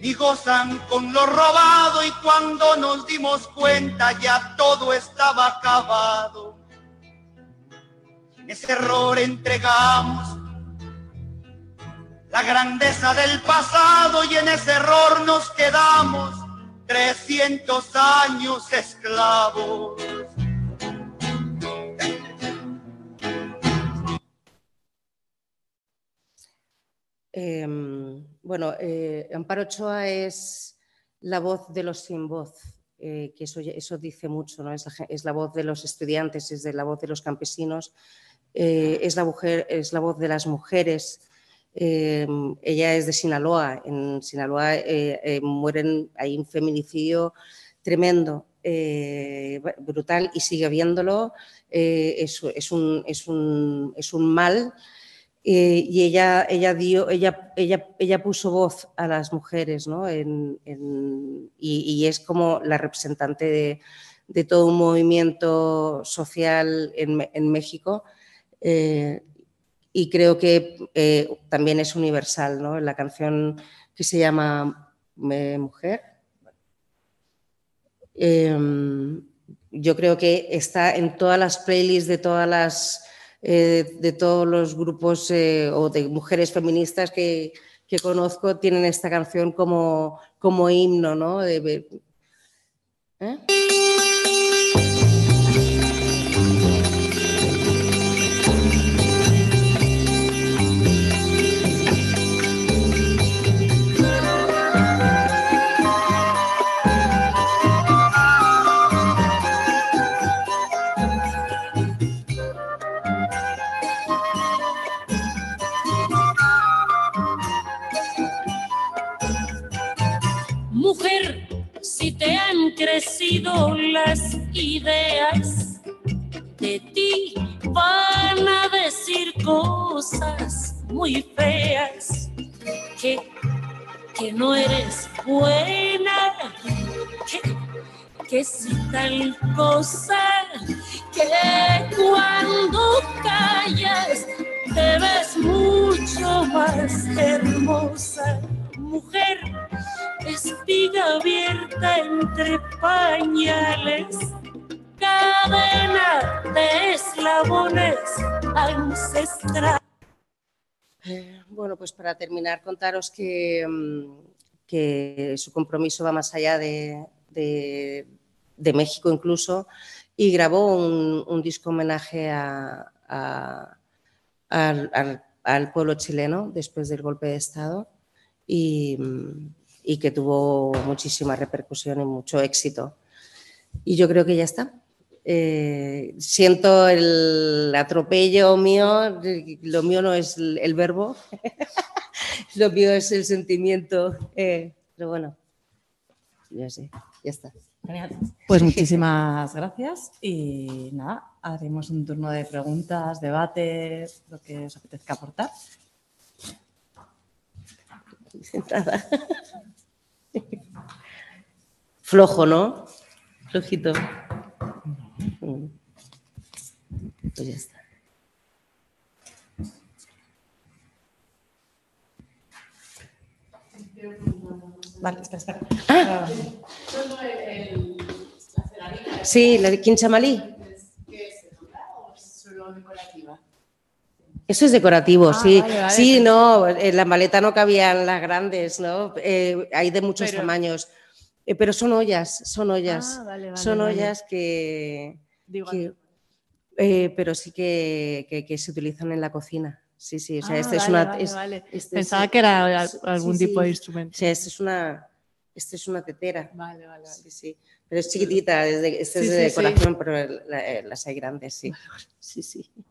ni gozan con lo robado y cuando nos dimos cuenta ya todo estaba acabado. En ese error entregamos la grandeza del pasado y en ese error nos quedamos 300 años esclavos. Eh, bueno, eh, Amparo Ochoa es la voz de los sin voz, eh, que eso, eso dice mucho, ¿no? es, la, es la voz de los estudiantes, es de la voz de los campesinos, eh, es, la mujer, es la voz de las mujeres ella es de Sinaloa. En Sinaloa mueren, hay un feminicidio tremendo, brutal, y sigue habiéndolo. Es, es un, es, un, es un mal. Eh, y ella, ella, dio, ella, ella, ella puso voz a las mujeres, ¿no? Y, es como la representante de, todo un movimiento social en, México. eh, y creo que eh, también es universal, ¿no? La canción que se llama Mujer. Em, yo creo que está en todas las playlists de todas las eh, de todos los grupos eh, o de mujeres feministas que, que conozco tienen esta canción como, como himno, ¿no? ¿eh? Crecido las ideas, de ti van a decir cosas muy feas. Que, que no eres buena, que, que si tal cosa, que cuando callas te ves mucho más hermosa. Mujer, espiga abierta entre pañales, cadena de eslabones ancestrales. Eh, Bueno, pues para terminar, contaros que, mm, que su compromiso va más allá de, de- México incluso y grabó un, disco homenaje a- al- al pueblo chileno después del golpe de Estado y, mm, y que tuvo muchísima repercusión y mucho éxito. Y yo creo que ya está. Eh, siento el atropello mío, lo mío no es el, el verbo, lo mío es el sentimiento, eh, pero bueno, ya sé, ya está. Pues muchísimas gracias y nada, haremos un turno de preguntas, debates, lo que os apetezca aportar. Nada. Flojo, ¿no? Flojito. Pues ya está. Vale, espera, espera. Ah. Sí, la de Quinchamalí. Eso es decorativo, Ah, sí. vale, vale, sí, no, en la maleta no cabían las grandes, ¿no? Eh, hay de muchos Pero- tamaños. Eh, pero son ollas, son ollas. Ah, vale, son ollas que. Digo, que- eh, pero sí que, que- que se utilizan en la cocina. Sí, sí. O sea, Ah, esta es una. es- este Pensaba es- que era sí, algún sí, tipo de instrumento. O sea, esta es una. Esta es una tetera. Vale, vale, vale. Sí, sí. Pero es chiquitita, es de, esta Sí, es de sí. decoración, pero la- eh, las hay grandes, sí. Sí, sí.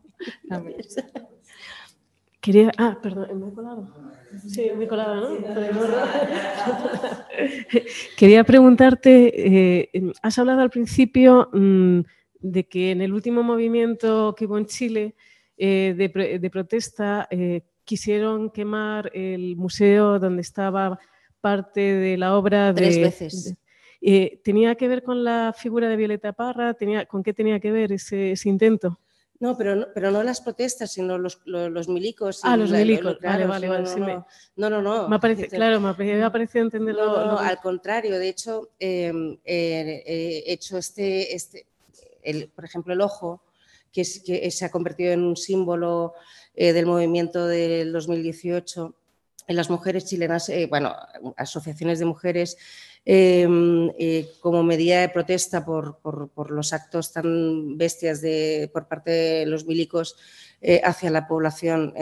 Quería. Ah, perdón, ¿me he colado? Sí, me he colado, ¿no? Quería preguntarte, eh, has hablado al principio mm, de que en el último movimiento que hubo en Chile eh, de, pro- de protesta eh, quisieron quemar el museo donde estaba parte de la obra de... Tres veces. de- ¿Tenía que ver con la figura de Violeta Parra? ¿Tenía, ¿Con qué tenía que ver ese, ese intento? No, pero no, pero no las protestas, sino los, lo- los, milicos. Ah, los la- lo- lo- milicos, vale, claro, vale, no, no, no, no, no. Me claro, me ha me ha parecido entenderlo. No, no, al contrario. De hecho, eh, eh, he hecho este, este el, por ejemplo, el ojo, que, es, que se ha convertido en un símbolo eh, del movimiento del 2018 en las mujeres chilenas, eh, bueno, asociaciones de mujeres, eh, eh, como medida de protesta por, por- por los actos tan bestias de, por parte de los milicos eh, hacia la población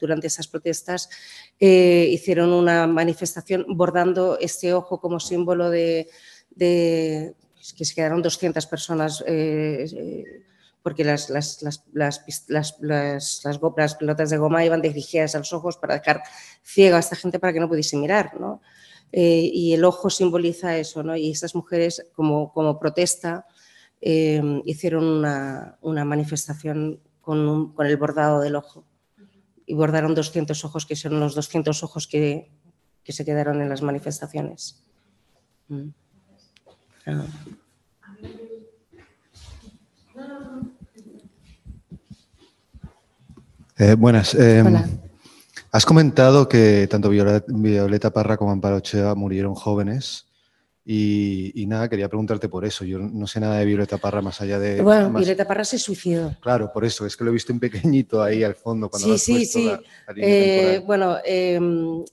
durante esas protestas, hicieron una manifestación bordando este ojo como símbolo de, de- que se quedaron 200 personas porque las, las, las, las, pelotas de goma iban dirigidas a los ojos para dejar ciega a esta gente para que no pudiese mirar, ¿no? Eh, y el ojo simboliza eso, ¿no? Y estas mujeres, como, como protesta, eh, hicieron una, una manifestación con, un- con el bordado del ojo. Y bordaron 200 ojos, que son los 200 ojos que, que se quedaron en las manifestaciones. Mm. Ah. Eh, buenas. eh, Hola. has comentado que tanto Violeta Parra como Amparo murieron jóvenes. Y, y nada, quería preguntarte por eso. Yo no sé nada de Violeta Parra más allá de. Bueno, Violeta Parra se suicidó. Claro, por eso, es que lo he visto en pequeñito ahí al fondo. Cuando Sí, lo has sí, sí. la- la línea Eh, bueno, eh,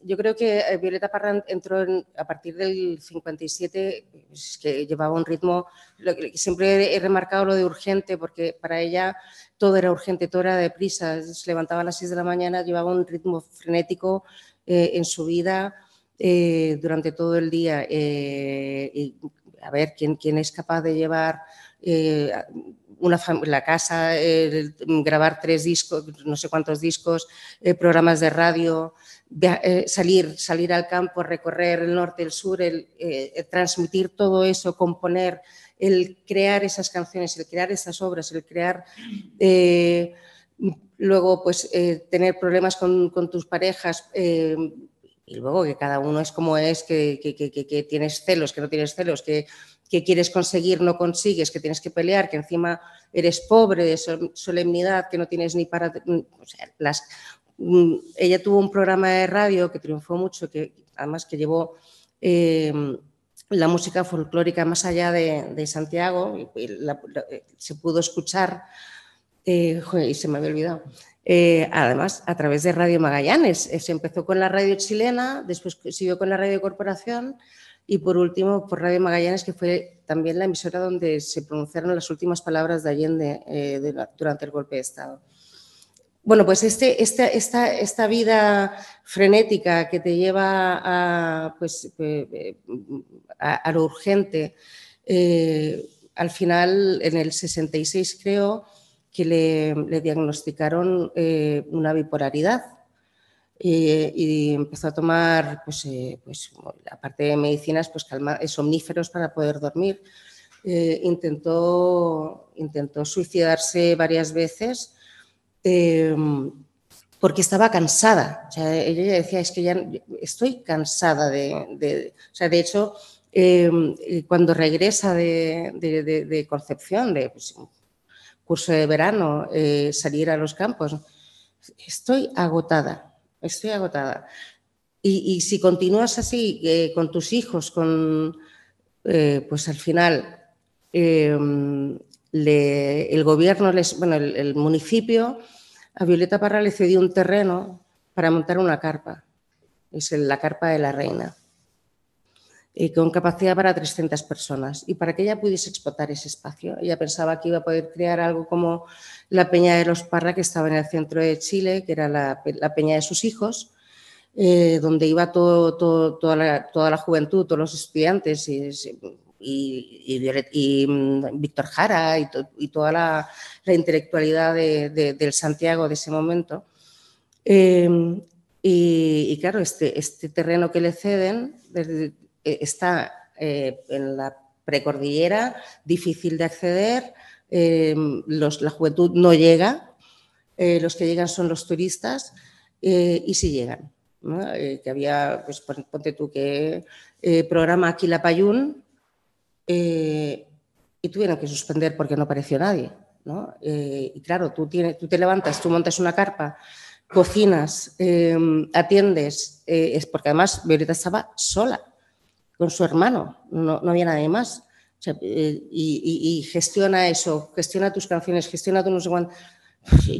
yo creo que eh, Violeta Parra entró en- a partir del 57, es que llevaba un ritmo, lo siempre he remarcado lo de urgente, porque para ella todo era urgente, todo era deprisa, se levantaba a las 6 de la mañana, llevaba un ritmo frenético eh, en su vida eh, durante todo el día. eh, y a ver, ¿quién, quién es capaz de llevar eh, una la casa, grabar tres discos, no sé cuántos discos, programas de radio, salir, salir al campo, recorrer el norte, el sur, transmitir todo eso, componer, el crear esas canciones, el crear esas obras, el crear... luego, pues, tener problemas con, tus parejas, y luego que cada uno es como es, que, que- que- que- tienes celos, que no tienes celos, que, quieres conseguir, no consigues, que tienes que pelear, que encima eres pobre de sol- solemnidad, que no tienes ni para... sea, las, mm, ella tuvo un programa de radio que triunfó mucho, que además que llevó eh, la música folclórica más allá de, de Santiago, y- eh, se pudo escuchar, eh, y se me había olvidado, eh, además a través de Radio Magallanes. Eh, Se empezó con la radio chilena, después siguió con la radio corporación y por último por Radio Magallanes, que fue también la emisora donde se pronunciaron las últimas palabras de Allende eh, durante el golpe de Estado. Bueno, pues este, esta, vida frenética que te lleva a, pues, eh, lo urgente, al final, en el 66 creo que le, diagnosticaron eh, una bipolaridad y empezó a tomar, pues, eh, pues, aparte de medicinas, pues calma, eh, somníferos para poder dormir. Eh, intentó, intentó suicidarse varias veces eh, porque estaba cansada. O sea, ella decía, es que ya estoy cansada de... de- o sea, de hecho, eh, cuando regresa de, de- Concepción, de pues, curso de verano, eh, salir a los campos, estoy agotada, estoy agotada. Y, si continúas así eh, con tus hijos, con, eh, pues al final le- el gobierno, les, bueno, el, el municipio a Violeta Parra le cedió un terreno para montar una carpa. Es la carpa de la reina. Y con capacidad para 300 personas. Y para que ella pudiese explotar ese espacio, ella pensaba que iba a poder crear algo como la Peña de los Parra, que estaba en el centro de Chile, que era la, la Peña de sus hijos, eh, donde iba todo, todo- toda, la, toda la juventud, todos los estudiantes y, y- y Violet- y, mm, Víctor Jara y, to- toda la, la intelectualidad de- de- del Santiago de ese momento. Eh, y, claro, este, este terreno que le ceden desde- eh, está eh, en la precordillera, difícil de acceder, eh, los- la juventud no llega, eh, los que llegan son los turistas eh, y sí llegan. Eh, que había, pues pon- ponte tú que eh, programa Quilapayún eh, y tuvieron que suspender porque no apareció nadie. ¿no? Eh, y claro, tú, tienes, tú te levantas, tú montas una carpa, cocinas, eh, atiendes, eh, es porque además Violeta estaba sola con su hermano, no, no había nadie más. Eh, y, gestiona eso, gestiona tus canciones, gestiona tu no sé cuánto.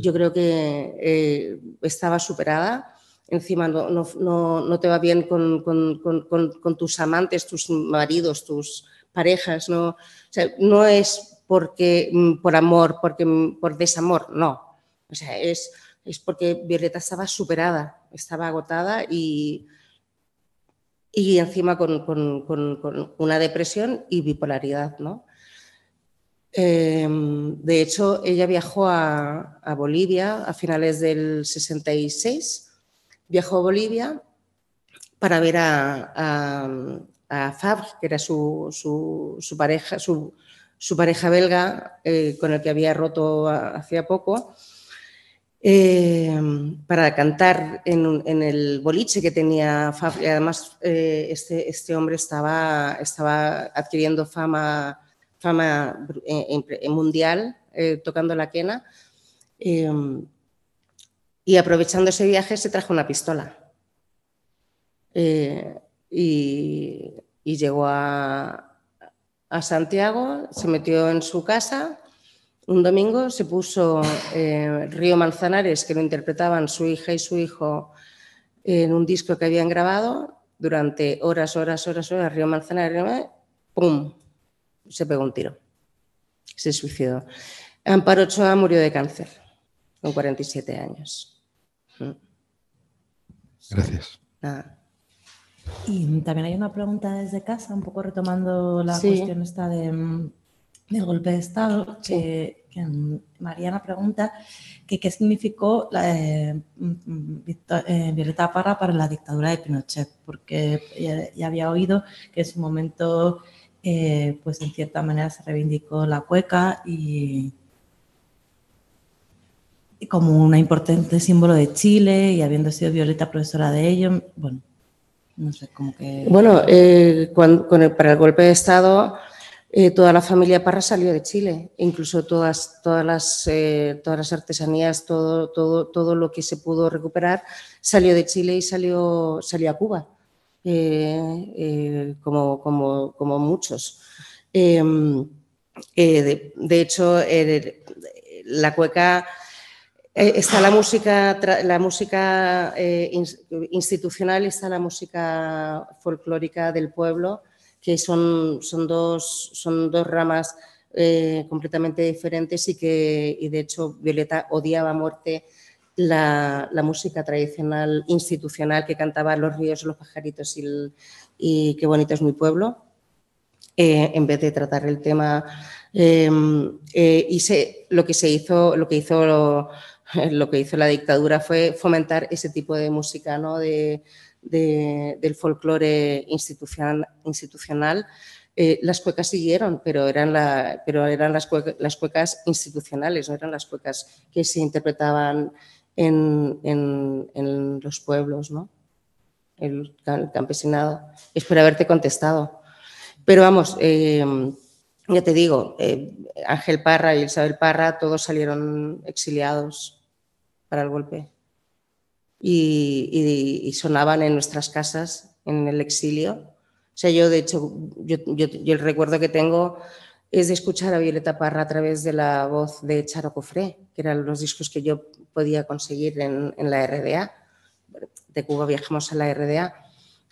Yo creo que eh, estaba superada. Encima no, no- no- te va bien con, con- con- con- con tus amantes, tus maridos, tus parejas. No, o sea, no es porque mm, por amor, porque mm, por desamor, no. O sea, es, es porque Violeta estaba superada, estaba agotada y, y encima con, con- con- con una depresión y bipolaridad, ¿no? Eh, de hecho, ella viajó a, a Bolivia a finales del 66, viajó a Bolivia para ver a, a, a Fabre, que era su, su- su pareja, su, su pareja belga eh, con el que había roto hacía poco, eh, para cantar en, el boliche que tenía Fabre. Y además, eh, este, este hombre estaba, estaba adquiriendo fama, fama eh, mundial tocando la quena. y aprovechando ese viaje se trajo una pistola. Y, llegó a Santiago, se metió en su casa un domingo, se puso eh, Río Manzanares, que lo interpretaban su hija y su hijo en un disco que habían grabado durante horas, horas, horas, horas, Río Manzanares, ¡pum! Se pegó un tiro. Se suicidó. Amparo Ochoa murió de cáncer con 47 años. Mm. Gracias. Nada. Y también hay una pregunta desde casa, un poco retomando la Sí. cuestión esta de, mm, del golpe de Estado, que, que, Mariana pregunta que qué significó la, eh, mm, mm, eh, Violeta Parra para la dictadura de Pinochet, porque ya, ya había oído que en su momento, eh, pues en cierta manera se reivindicó la cueca y, y como una importante símbolo de Chile y habiendo sido Violeta profesora de ello, bueno, no sé, como que... Bueno, eh, cuan- con el- para el golpe de Estado, eh, toda la familia Parra salió de Chile, incluso todas, todas, las, eh, todas las artesanías, todo, todo, todo lo que se pudo recuperar salió de Chile y salió, salió a Cuba, eh, como, como, como muchos. Eh, de, de hecho, la cueca está la música, la música ins- institucional está la música folclórica del pueblo, que son, son, dos, son dos ramas eh, completamente diferentes y que, y de hecho, Violeta odiaba a muerte la, la música tradicional institucional que cantaba Los ríos, los pajaritos y, el- Qué bonito es mi pueblo eh, en vez de tratar el tema. eh, eh, y se, lo que se hizo, lo que hizo, lo que hizo la dictadura fue fomentar ese tipo de música, ¿no? de, de- del folclore institucional. institucional. Eh, las cuecas siguieron, pero eran, la, pero eran las, cueca- las cuecas institucionales, no eran las cuecas que se interpretaban en, en- los pueblos, ¿no? el cam- campesinado. Espero haberte contestado. Pero vamos, eh, ya te digo, eh, Ángel Parra y Isabel Parra todos salieron exiliados para el golpe y, y- y sonaban en nuestras casas en el exilio. O sea, yo de hecho, yo, yo- yo el recuerdo que tengo es de escuchar a Violeta Parra a través de la voz de Charo Cofré, que eran los discos que yo podía conseguir en, en la RDA. De Cuba viajamos a la RDA,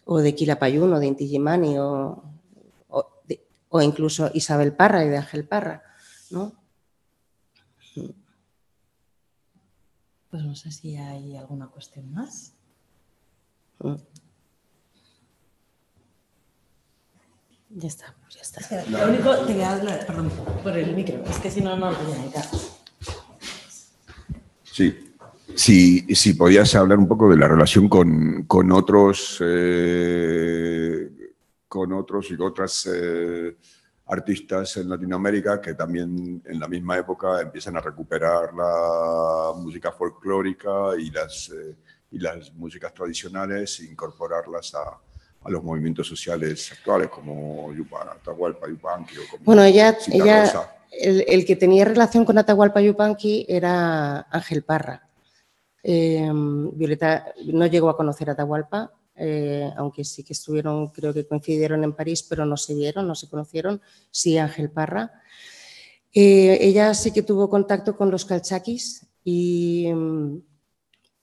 o de Quilapayún, o de Inti Illimani, o, o, o incluso Isabel Parra y de Ángel Parra, ¿no? Pues no sé si hay alguna cuestión más. Ya está, pues ya está. Lo único, te voy a dar- perdón, por el micro, es que si no, no lo voy a necesitar. Sí. Si, si podías hablar un poco de la relación con, con otros, eh, con otros y otras eh, artistas en Latinoamérica que también en la misma época empiezan a recuperar la música folclórica y las, eh, y las músicas tradicionales e incorporarlas a, a los movimientos sociales actuales como Yupa, Atahualpa, Yupanqui o como Bueno, ella, ella el, el que tenía relación con Atahualpa Yupanqui era Ángel Parra. Eh, Violeta no llegó a conocer a Atahualpa, eh, aunque sí que estuvieron, creo que coincidieron en París, pero no se vieron, no se conocieron. Sí, Ángel Parra. Eh, ella sí que tuvo contacto con los calchaquis y,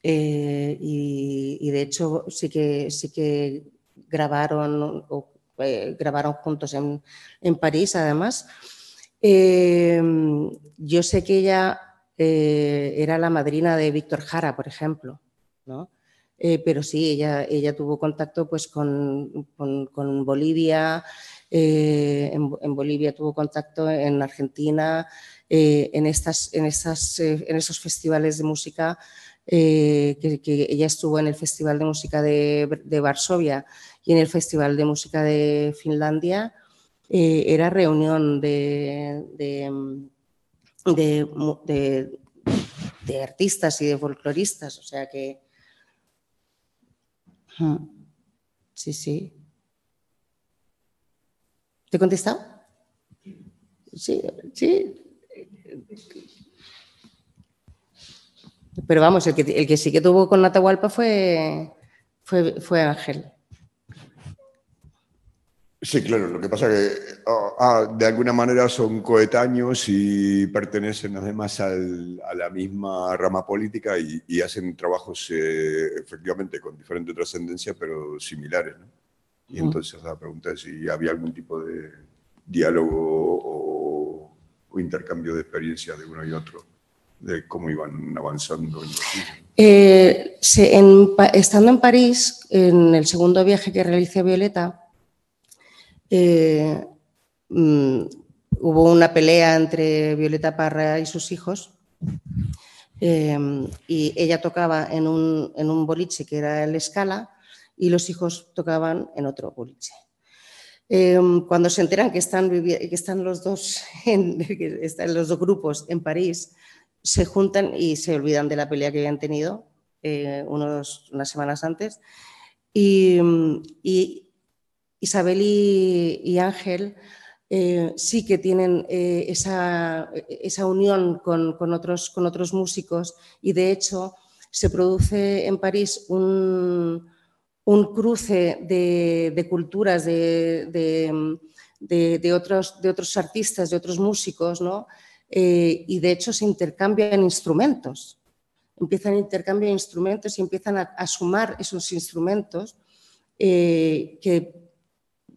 eh, y, y de hecho sí que, sí que grabaron, o, grabaron juntos en, en París, además. Yo sé que ella era la madrina de Víctor Jara, por ejemplo, ¿no? Eh, pero sí, ella, ella tuvo contacto pues, con, con- Bolivia, eh, en, Bolivia tuvo contacto, en Argentina, eh, en, estas, en, estas, en esos festivales de música, que, ella estuvo en el Festival de Música de, de Varsovia y en el Festival de Música de Finlandia, era reunión de, de, mu- de- de artistas y de folcloristas, o sea que... Sí, sí. ¿Te he contestado? Sí, sí. Pero vamos, el que, el que sí que tuvo con Atahualpa fue, fue, fue Ángel. Sí, claro, lo que pasa que ah, ah, de alguna manera son coetáneos y pertenecen además al- a la misma rama política y, y hacen trabajos eh, efectivamente con diferente trascendencia, pero similares. ¿no? Y entonces la pregunta es si había algún tipo de diálogo o, o intercambio de experiencias de uno y otro, de cómo iban avanzando en. Eh, se- en estando en París, en el segundo viaje que realicé Violeta, eh, mm, hubo una pelea entre Violeta Parra y sus hijos. eh, y ella tocaba en un, en un boliche que era el Scala y los hijos tocaban en otro boliche. Eh, cuando se enteran que están, que están los dos que están los dos grupos en París, se juntan y se olvidan de la pelea que habían tenido eh, unos, unas semanas antes. Y, mm, y Isabel y, Ángel eh, sí que tienen eh, esa, esa unión con, con otros, con otros músicos y de hecho se produce en París un, un cruce de, de culturas, de, de- de- otros, de otros artistas, de otros músicos, ¿no? Eh, y de hecho se intercambian instrumentos. Empiezan a intercambio de instrumentos y empiezan a, sumar esos instrumentos que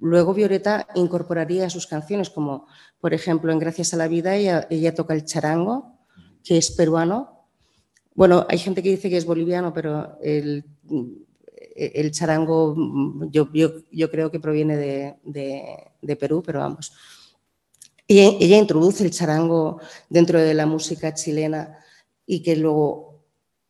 luego Violeta incorporaría sus canciones, como por ejemplo en Gracias a la Vida ella, ella toca el charango, que es peruano. Bueno, hay gente que dice que es boliviano, pero el, charango yo, creo que proviene de, de- de Perú, pero vamos. Ella, ella introduce el charango dentro de la música chilena y que luego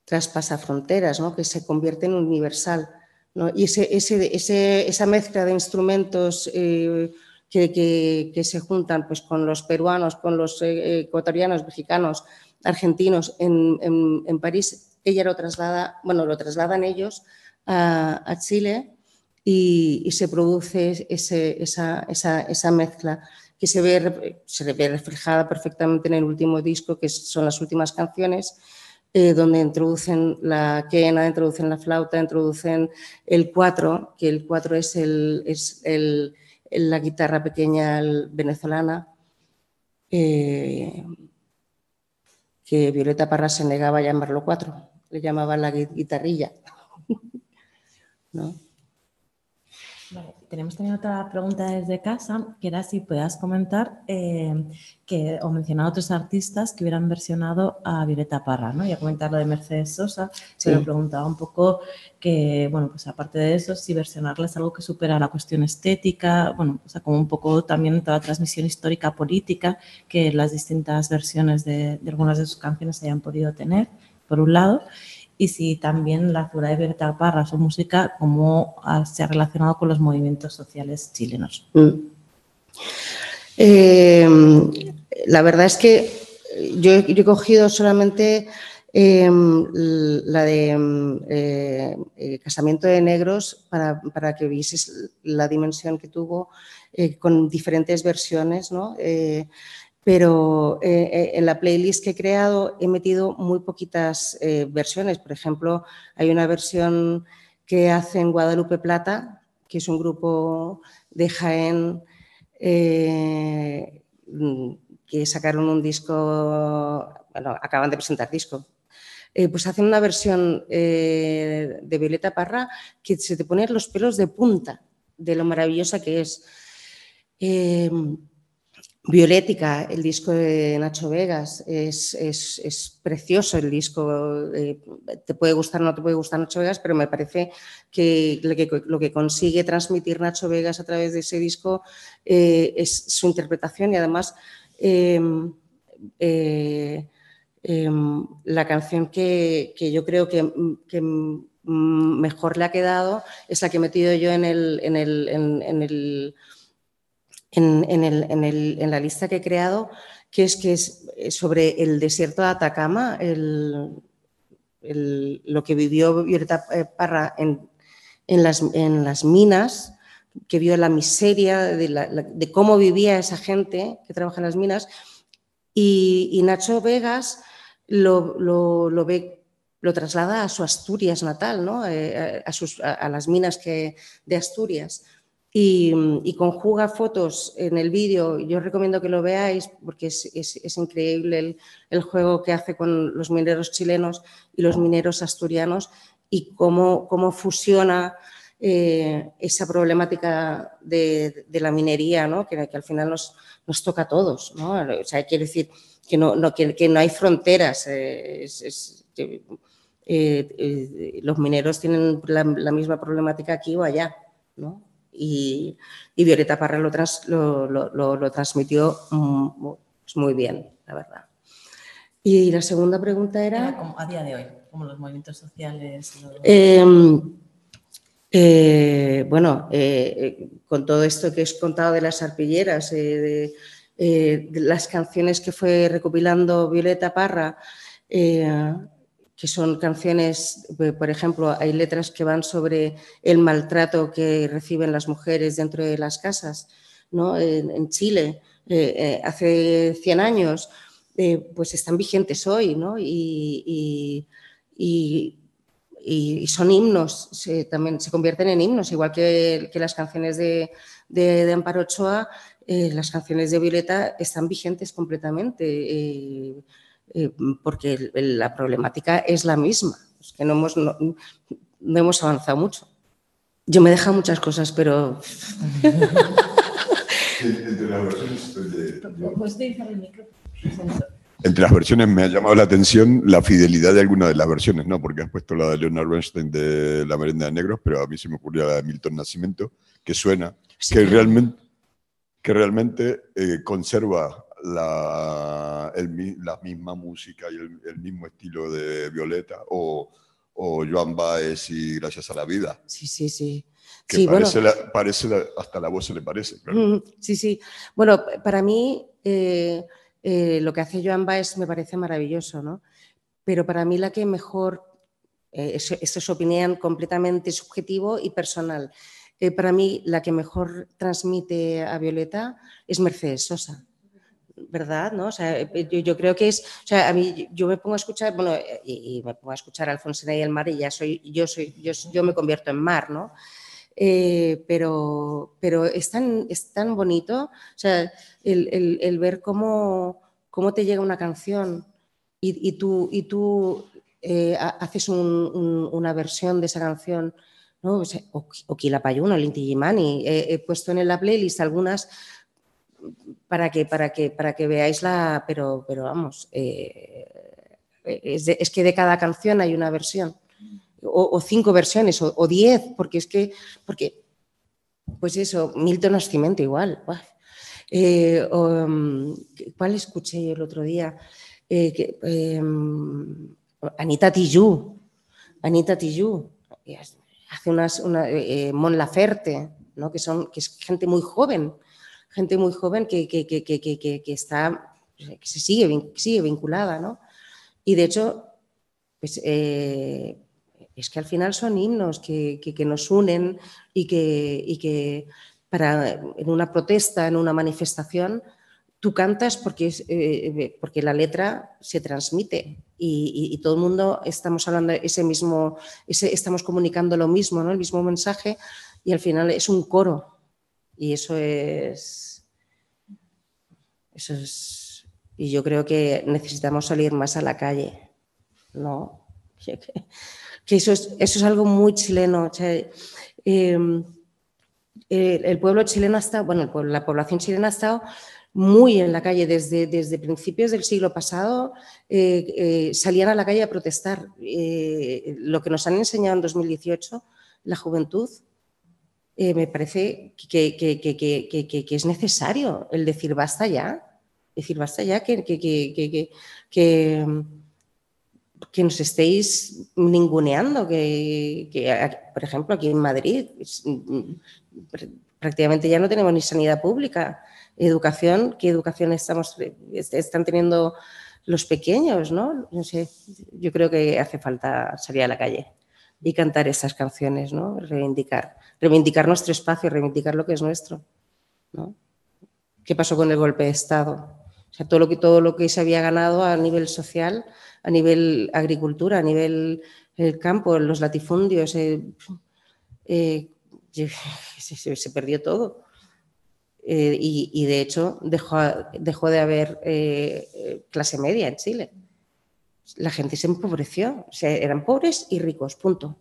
traspasa fronteras, ¿no? que se convierte en universal. ¿No? Y ese, ese- ese- esa mezcla de instrumentos eh, que, que- que se juntan pues, con los peruanos, con los eh, ecuatorianos, mexicanos, argentinos en, en- en París, ella lo traslada, bueno, lo trasladan ellos a, a Chile y, y se produce ese- esa, esa- esa mezcla que se ve, se ve reflejada perfectamente en el último disco, que son las últimas canciones, eh, donde introducen la quena, introducen la flauta, introducen el cuatro, que el cuatro es, la guitarra pequeña venezolana, eh, que Violeta Parra se negaba a llamarlo cuatro, le llamaba la gui- guitarrilla. ¿no? Vale, tenemos también otra pregunta desde casa, que era si puedas comentar eh, que, o mencionar otros artistas que hubieran versionado a Violeta Parra, ¿no? Ya comentar lo de Mercedes Sosa, Sí. pero preguntaba un poco que, bueno, pues aparte de eso, si versionarla es algo que supera la cuestión estética, bueno, o sea, como un poco también toda la transmisión histórica política que las distintas versiones de, de algunas de sus canciones hayan podido tener, por un lado, y si también la figura de Violeta Parra, su música, cómo ah, se ha relacionado con los movimientos sociales chilenos. Mm. Eh, la verdad es que yo, he- cogido solamente eh, la de eh, Casamiento de Negros para, para que vieses la dimensión que tuvo con diferentes versiones, ¿no? Pero eh, eh, en la playlist que he creado he metido muy poquitas eh, versiones. Por ejemplo, hay una versión que hace en Guadalupe Plata, que es un grupo de Jaén mm, que sacaron un disco, bueno, acaban de presentar disco. Pues hacen una versión de Violeta Parra que se te ponen los pelos de punta de lo maravillosa que es. Violética, el disco de Nacho Vegas, es, es- es precioso el disco. eh, te puede gustar o no te puede gustar Nacho Vegas, pero me parece que lo que, lo que consigue transmitir Nacho Vegas a través de ese disco eh, es su interpretación y además eh, eh, eh, la canción que, que yo creo que, que, mejor le ha quedado es la que he metido yo en el, en el, en el en, en el- en el- en la lista que he creado, que es que es sobre el desierto de Atacama, el- lo que vivió Violeta eh, Parra en, las, las minas, que vio la miseria de, la- de cómo vivía esa gente que trabaja en las minas. Y, y Nacho Vegas lo, lo- lo ve, lo traslada a su Asturias natal, ¿no? Eh, a sus- a- a las minas que, de Asturias y, y conjuga fotos en el vídeo. Yo recomiendo que lo veáis porque es, increíble el, juego que hace con los mineros chilenos y los mineros asturianos y cómo, cómo fusiona eh, esa problemática de, la minería, ¿no? que, al final nos, toca a todos. ¿no? O sea, quiere decir que no, que, no hay fronteras. eh, eh, los mineros tienen la, la misma problemática aquí o allá. ¿no? Y, y Violeta Parra lo, trans- lo, lo- lo- lo transmitió mm, pues muy bien, la verdad. Y la segunda pregunta era... Era como a día de hoy, como los movimientos sociales. lo- Eh, eh, bueno, eh, eh, con todo esto que he contado de las arpilleras, eh, de, eh, de las canciones que fue recopilando Violeta Parra, que son canciones, eh, por ejemplo, hay letras que van sobre el maltrato que reciben las mujeres dentro de las casas, ¿no? En, Chile, eh, eh, hace 100 años, pues están vigentes hoy, ¿no? Y, y- y- son himnos, se, también se convierten en himnos, igual que, las canciones de, de- Amparo Ochoa, las canciones de Violeta están vigentes completamente, eh, porque el- el- la problemática es la misma, es que no hemos, no, no hemos avanzado mucho. Yo me he dejado muchas cosas, pero... Entre las versiones. Entre las me ha llamado la atención la fidelidad de alguna de las versiones, ¿no? Porque has puesto la de Leonard Bernstein de La merenda de negros, pero a mí se me ocurrió la de Milton Nacimiento, que suena, que realmente, que realmente eh, conserva la, el la misma música y el, el mismo estilo de Violeta o, o Joan Baez y Gracias a la Vida. Sí, sí, sí. Que Sí, bueno. parece, la- parece la- hasta la voz se le parece. claro. Mm, Sí, sí. Bueno, para mí eh, eh, lo que hace Joan Baez me parece maravilloso, ¿no? Pero para mí la que mejor, eh, eso, eso es opinión completamente subjetivo y personal, eh, para mí la que mejor transmite a Violeta es Mercedes Sosa. ¿Verdad? ¿no? O sea, eh, yo, yo creo que es, o sea, a mí yo me pongo a escuchar, bueno, eh, y, y me pongo a escuchar a Alfonsina y el mar y ya soy, yo soy, yo, yo me convierto en mar, ¿no? Eh, pero, pero es tan, es tan bonito, o sea, el, el- el ver cómo, cómo te llega una canción y, y tú, y tú eh, ha- haces un- un- una versión de esa canción, ¿no? O, sea, o, o Quilapayún o Inti Illimani. He, he puesto en la playlist algunas para que, para que, para que veáis la, pero, pero vamos, eh, es, es que de cada canción hay una versión o, cinco versiones, o, diez, porque es que, porque, pues eso, Milton Nascimento igual. Eh, mm, ¿Cuál escuché el otro día? Eh, eh, Anita Tijoux, Anita Tijoux, hace unas, una, Mon Laferte, ¿no? que, son, que es gente muy joven, gente muy joven que, que, que, que, está, se sigue, sigue vinculada, ¿no? Y de hecho, pues, eh, es que al final son himnos que, nos unen y que, y que para, en una protesta, en una manifestación, tú cantas porque, eh, porque la letra se transmite y, y- y todo el mundo estamos hablando ese mismo, ese, estamos comunicando lo mismo, ¿no? el mismo mensaje y al final es un coro y eso es, eso es, y yo creo que necesitamos salir más a la calle, ¿no? Que, eso, es, eso es algo muy chileno. eh, el, pueblo chileno ha estado, bueno, la población chilena ha estado muy en la calle. Desde, desde principios del siglo pasado eh, eh, salían a la calle a protestar. Eh, lo que nos han enseñado en 2018, la juventud, eh, me parece que, es necesario el decir basta ya. Decir basta ya que, nos estéis ninguneando, que, por ejemplo, aquí en Madrid mm, prácticamente ya no tenemos ni sanidad pública, educación, ¿qué educación estamos, est- están teniendo los pequeños? ¿no? No sé, yo creo que hace falta salir a la calle y cantar esas canciones, ¿no? reivindicar, reivindicar nuestro espacio, reivindicar lo que es nuestro. ¿no? ¿Qué pasó con el golpe de Estado? O sea, todo lo que, todo lo que se había ganado a nivel social, a nivel agricultura, a nivel el campo, los latifundios, eh, eh, se, se- perdió todo. Eh, y, y, de hecho dejó, dejó de haber eh, clase media en Chile. La gente se empobreció, o sea, eran pobres y ricos, punto.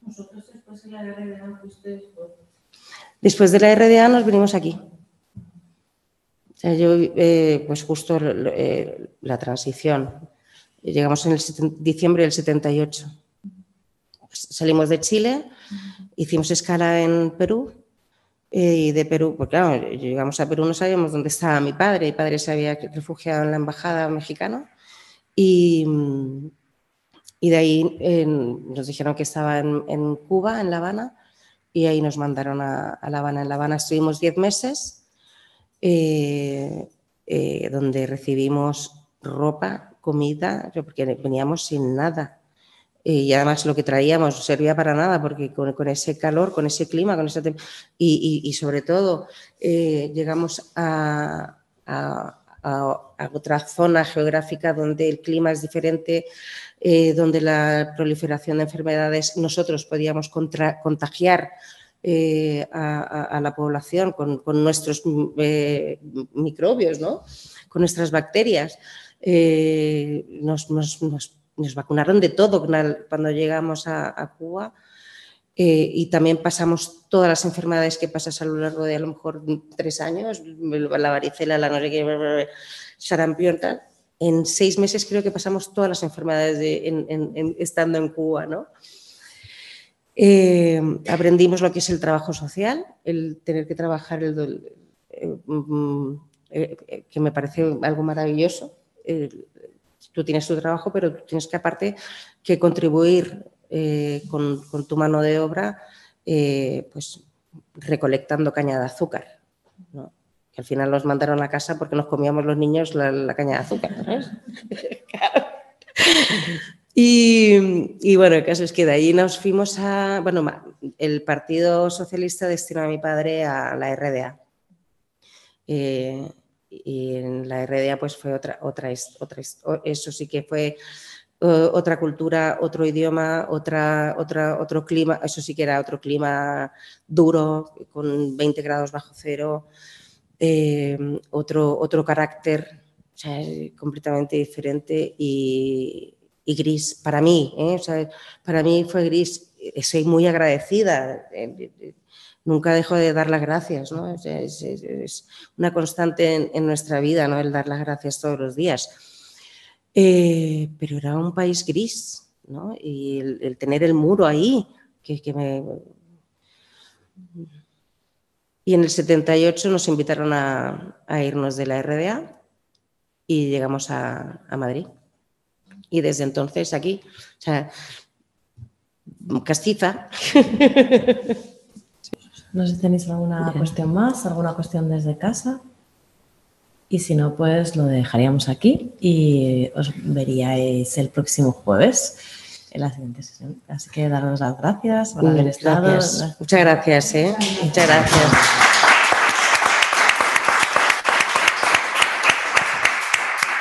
Nosotros después de la RDA, ustedes, Después de la RDA nos venimos aquí. O sea, yo, eh, pues justo eh, la transición. Llegamos en el diciembre del 78. Salimos de Chile, hicimos escala en Perú eh, y de Perú, porque claro, llegamos a Perú no sabíamos dónde estaba mi padre. Mi padre se había refugiado en la embajada mexicana y, y de ahí eh, nos dijeron que estaba en, en Cuba, en La Habana, y ahí nos mandaron a, a La Habana. En La Habana estuvimos 10 meses, eh, eh, donde recibimos ropa, comida, porque veníamos sin nada. Eh, y además lo que traíamos servía para nada, porque con, con ese calor, con ese clima, con esa y, y- y sobre todo eh, llegamos a, a- a- otra zona geográfica donde el clima es diferente, eh, donde la proliferación de enfermedades nosotros podíamos contra- contagiar eh, a, la población con, nuestros eh, microbios, ¿no? con nuestras bacterias. Nos, vacunaron de todo cuando- llegamos a Cuba. Eh, y también pasamos todas las enfermedades que pasas a lo largo de a lo mejor tres años, la varicela, la no sé qué, sarampión, tal. En seis meses creo que pasamos todas las enfermedades de- en- estando en Cuba, ¿no? Eh, aprendimos lo que es el trabajo social, el tener que trabajar, el, eh, mm, eh, que me parece algo maravilloso. Tú tienes tu trabajo, pero tienes que aparte que contribuir eh, con, con tu mano de obra, eh, pues recolectando caña de azúcar. ¿no? Que al final nos mandaron a casa porque nos comíamos los niños la, la caña de azúcar. Y, y bueno, el caso es que de ahí nos fuimos a, bueno, el Partido Socialista destinó a mi padre a la RDA. Eh, y en la RDA pues fue otra, otra, otra eso sí que fue eh, otra cultura, otro idioma, otra, otra, otro clima, eso sí que era otro clima duro, con 20 grados bajo cero, eh, otro, otro carácter, o sea, completamente diferente y, y gris para mí, ¿eh? O sea, para mí fue gris. Eh, Soy muy agradecida. eh, Nunca dejo de dar las gracias, ¿no? Es, es- es una constante en, en nuestra vida, ¿no? El dar las gracias todos los días. Eh, pero era un país gris, ¿no? Y el, el tener el muro ahí, que, que me... Y en el 78 nos invitaron a, a irnos de la RDA y llegamos a, a Madrid. Y desde entonces aquí, o sea, castiza. No sé si tenéis alguna cuestión más, alguna cuestión desde casa. Y si no, pues lo dejaríamos aquí y os veríais el próximo jueves en la siguiente sesión. Así que daros las gracias por haber estado. Gracias. Muchas gracias, ¿eh? Muchas gracias.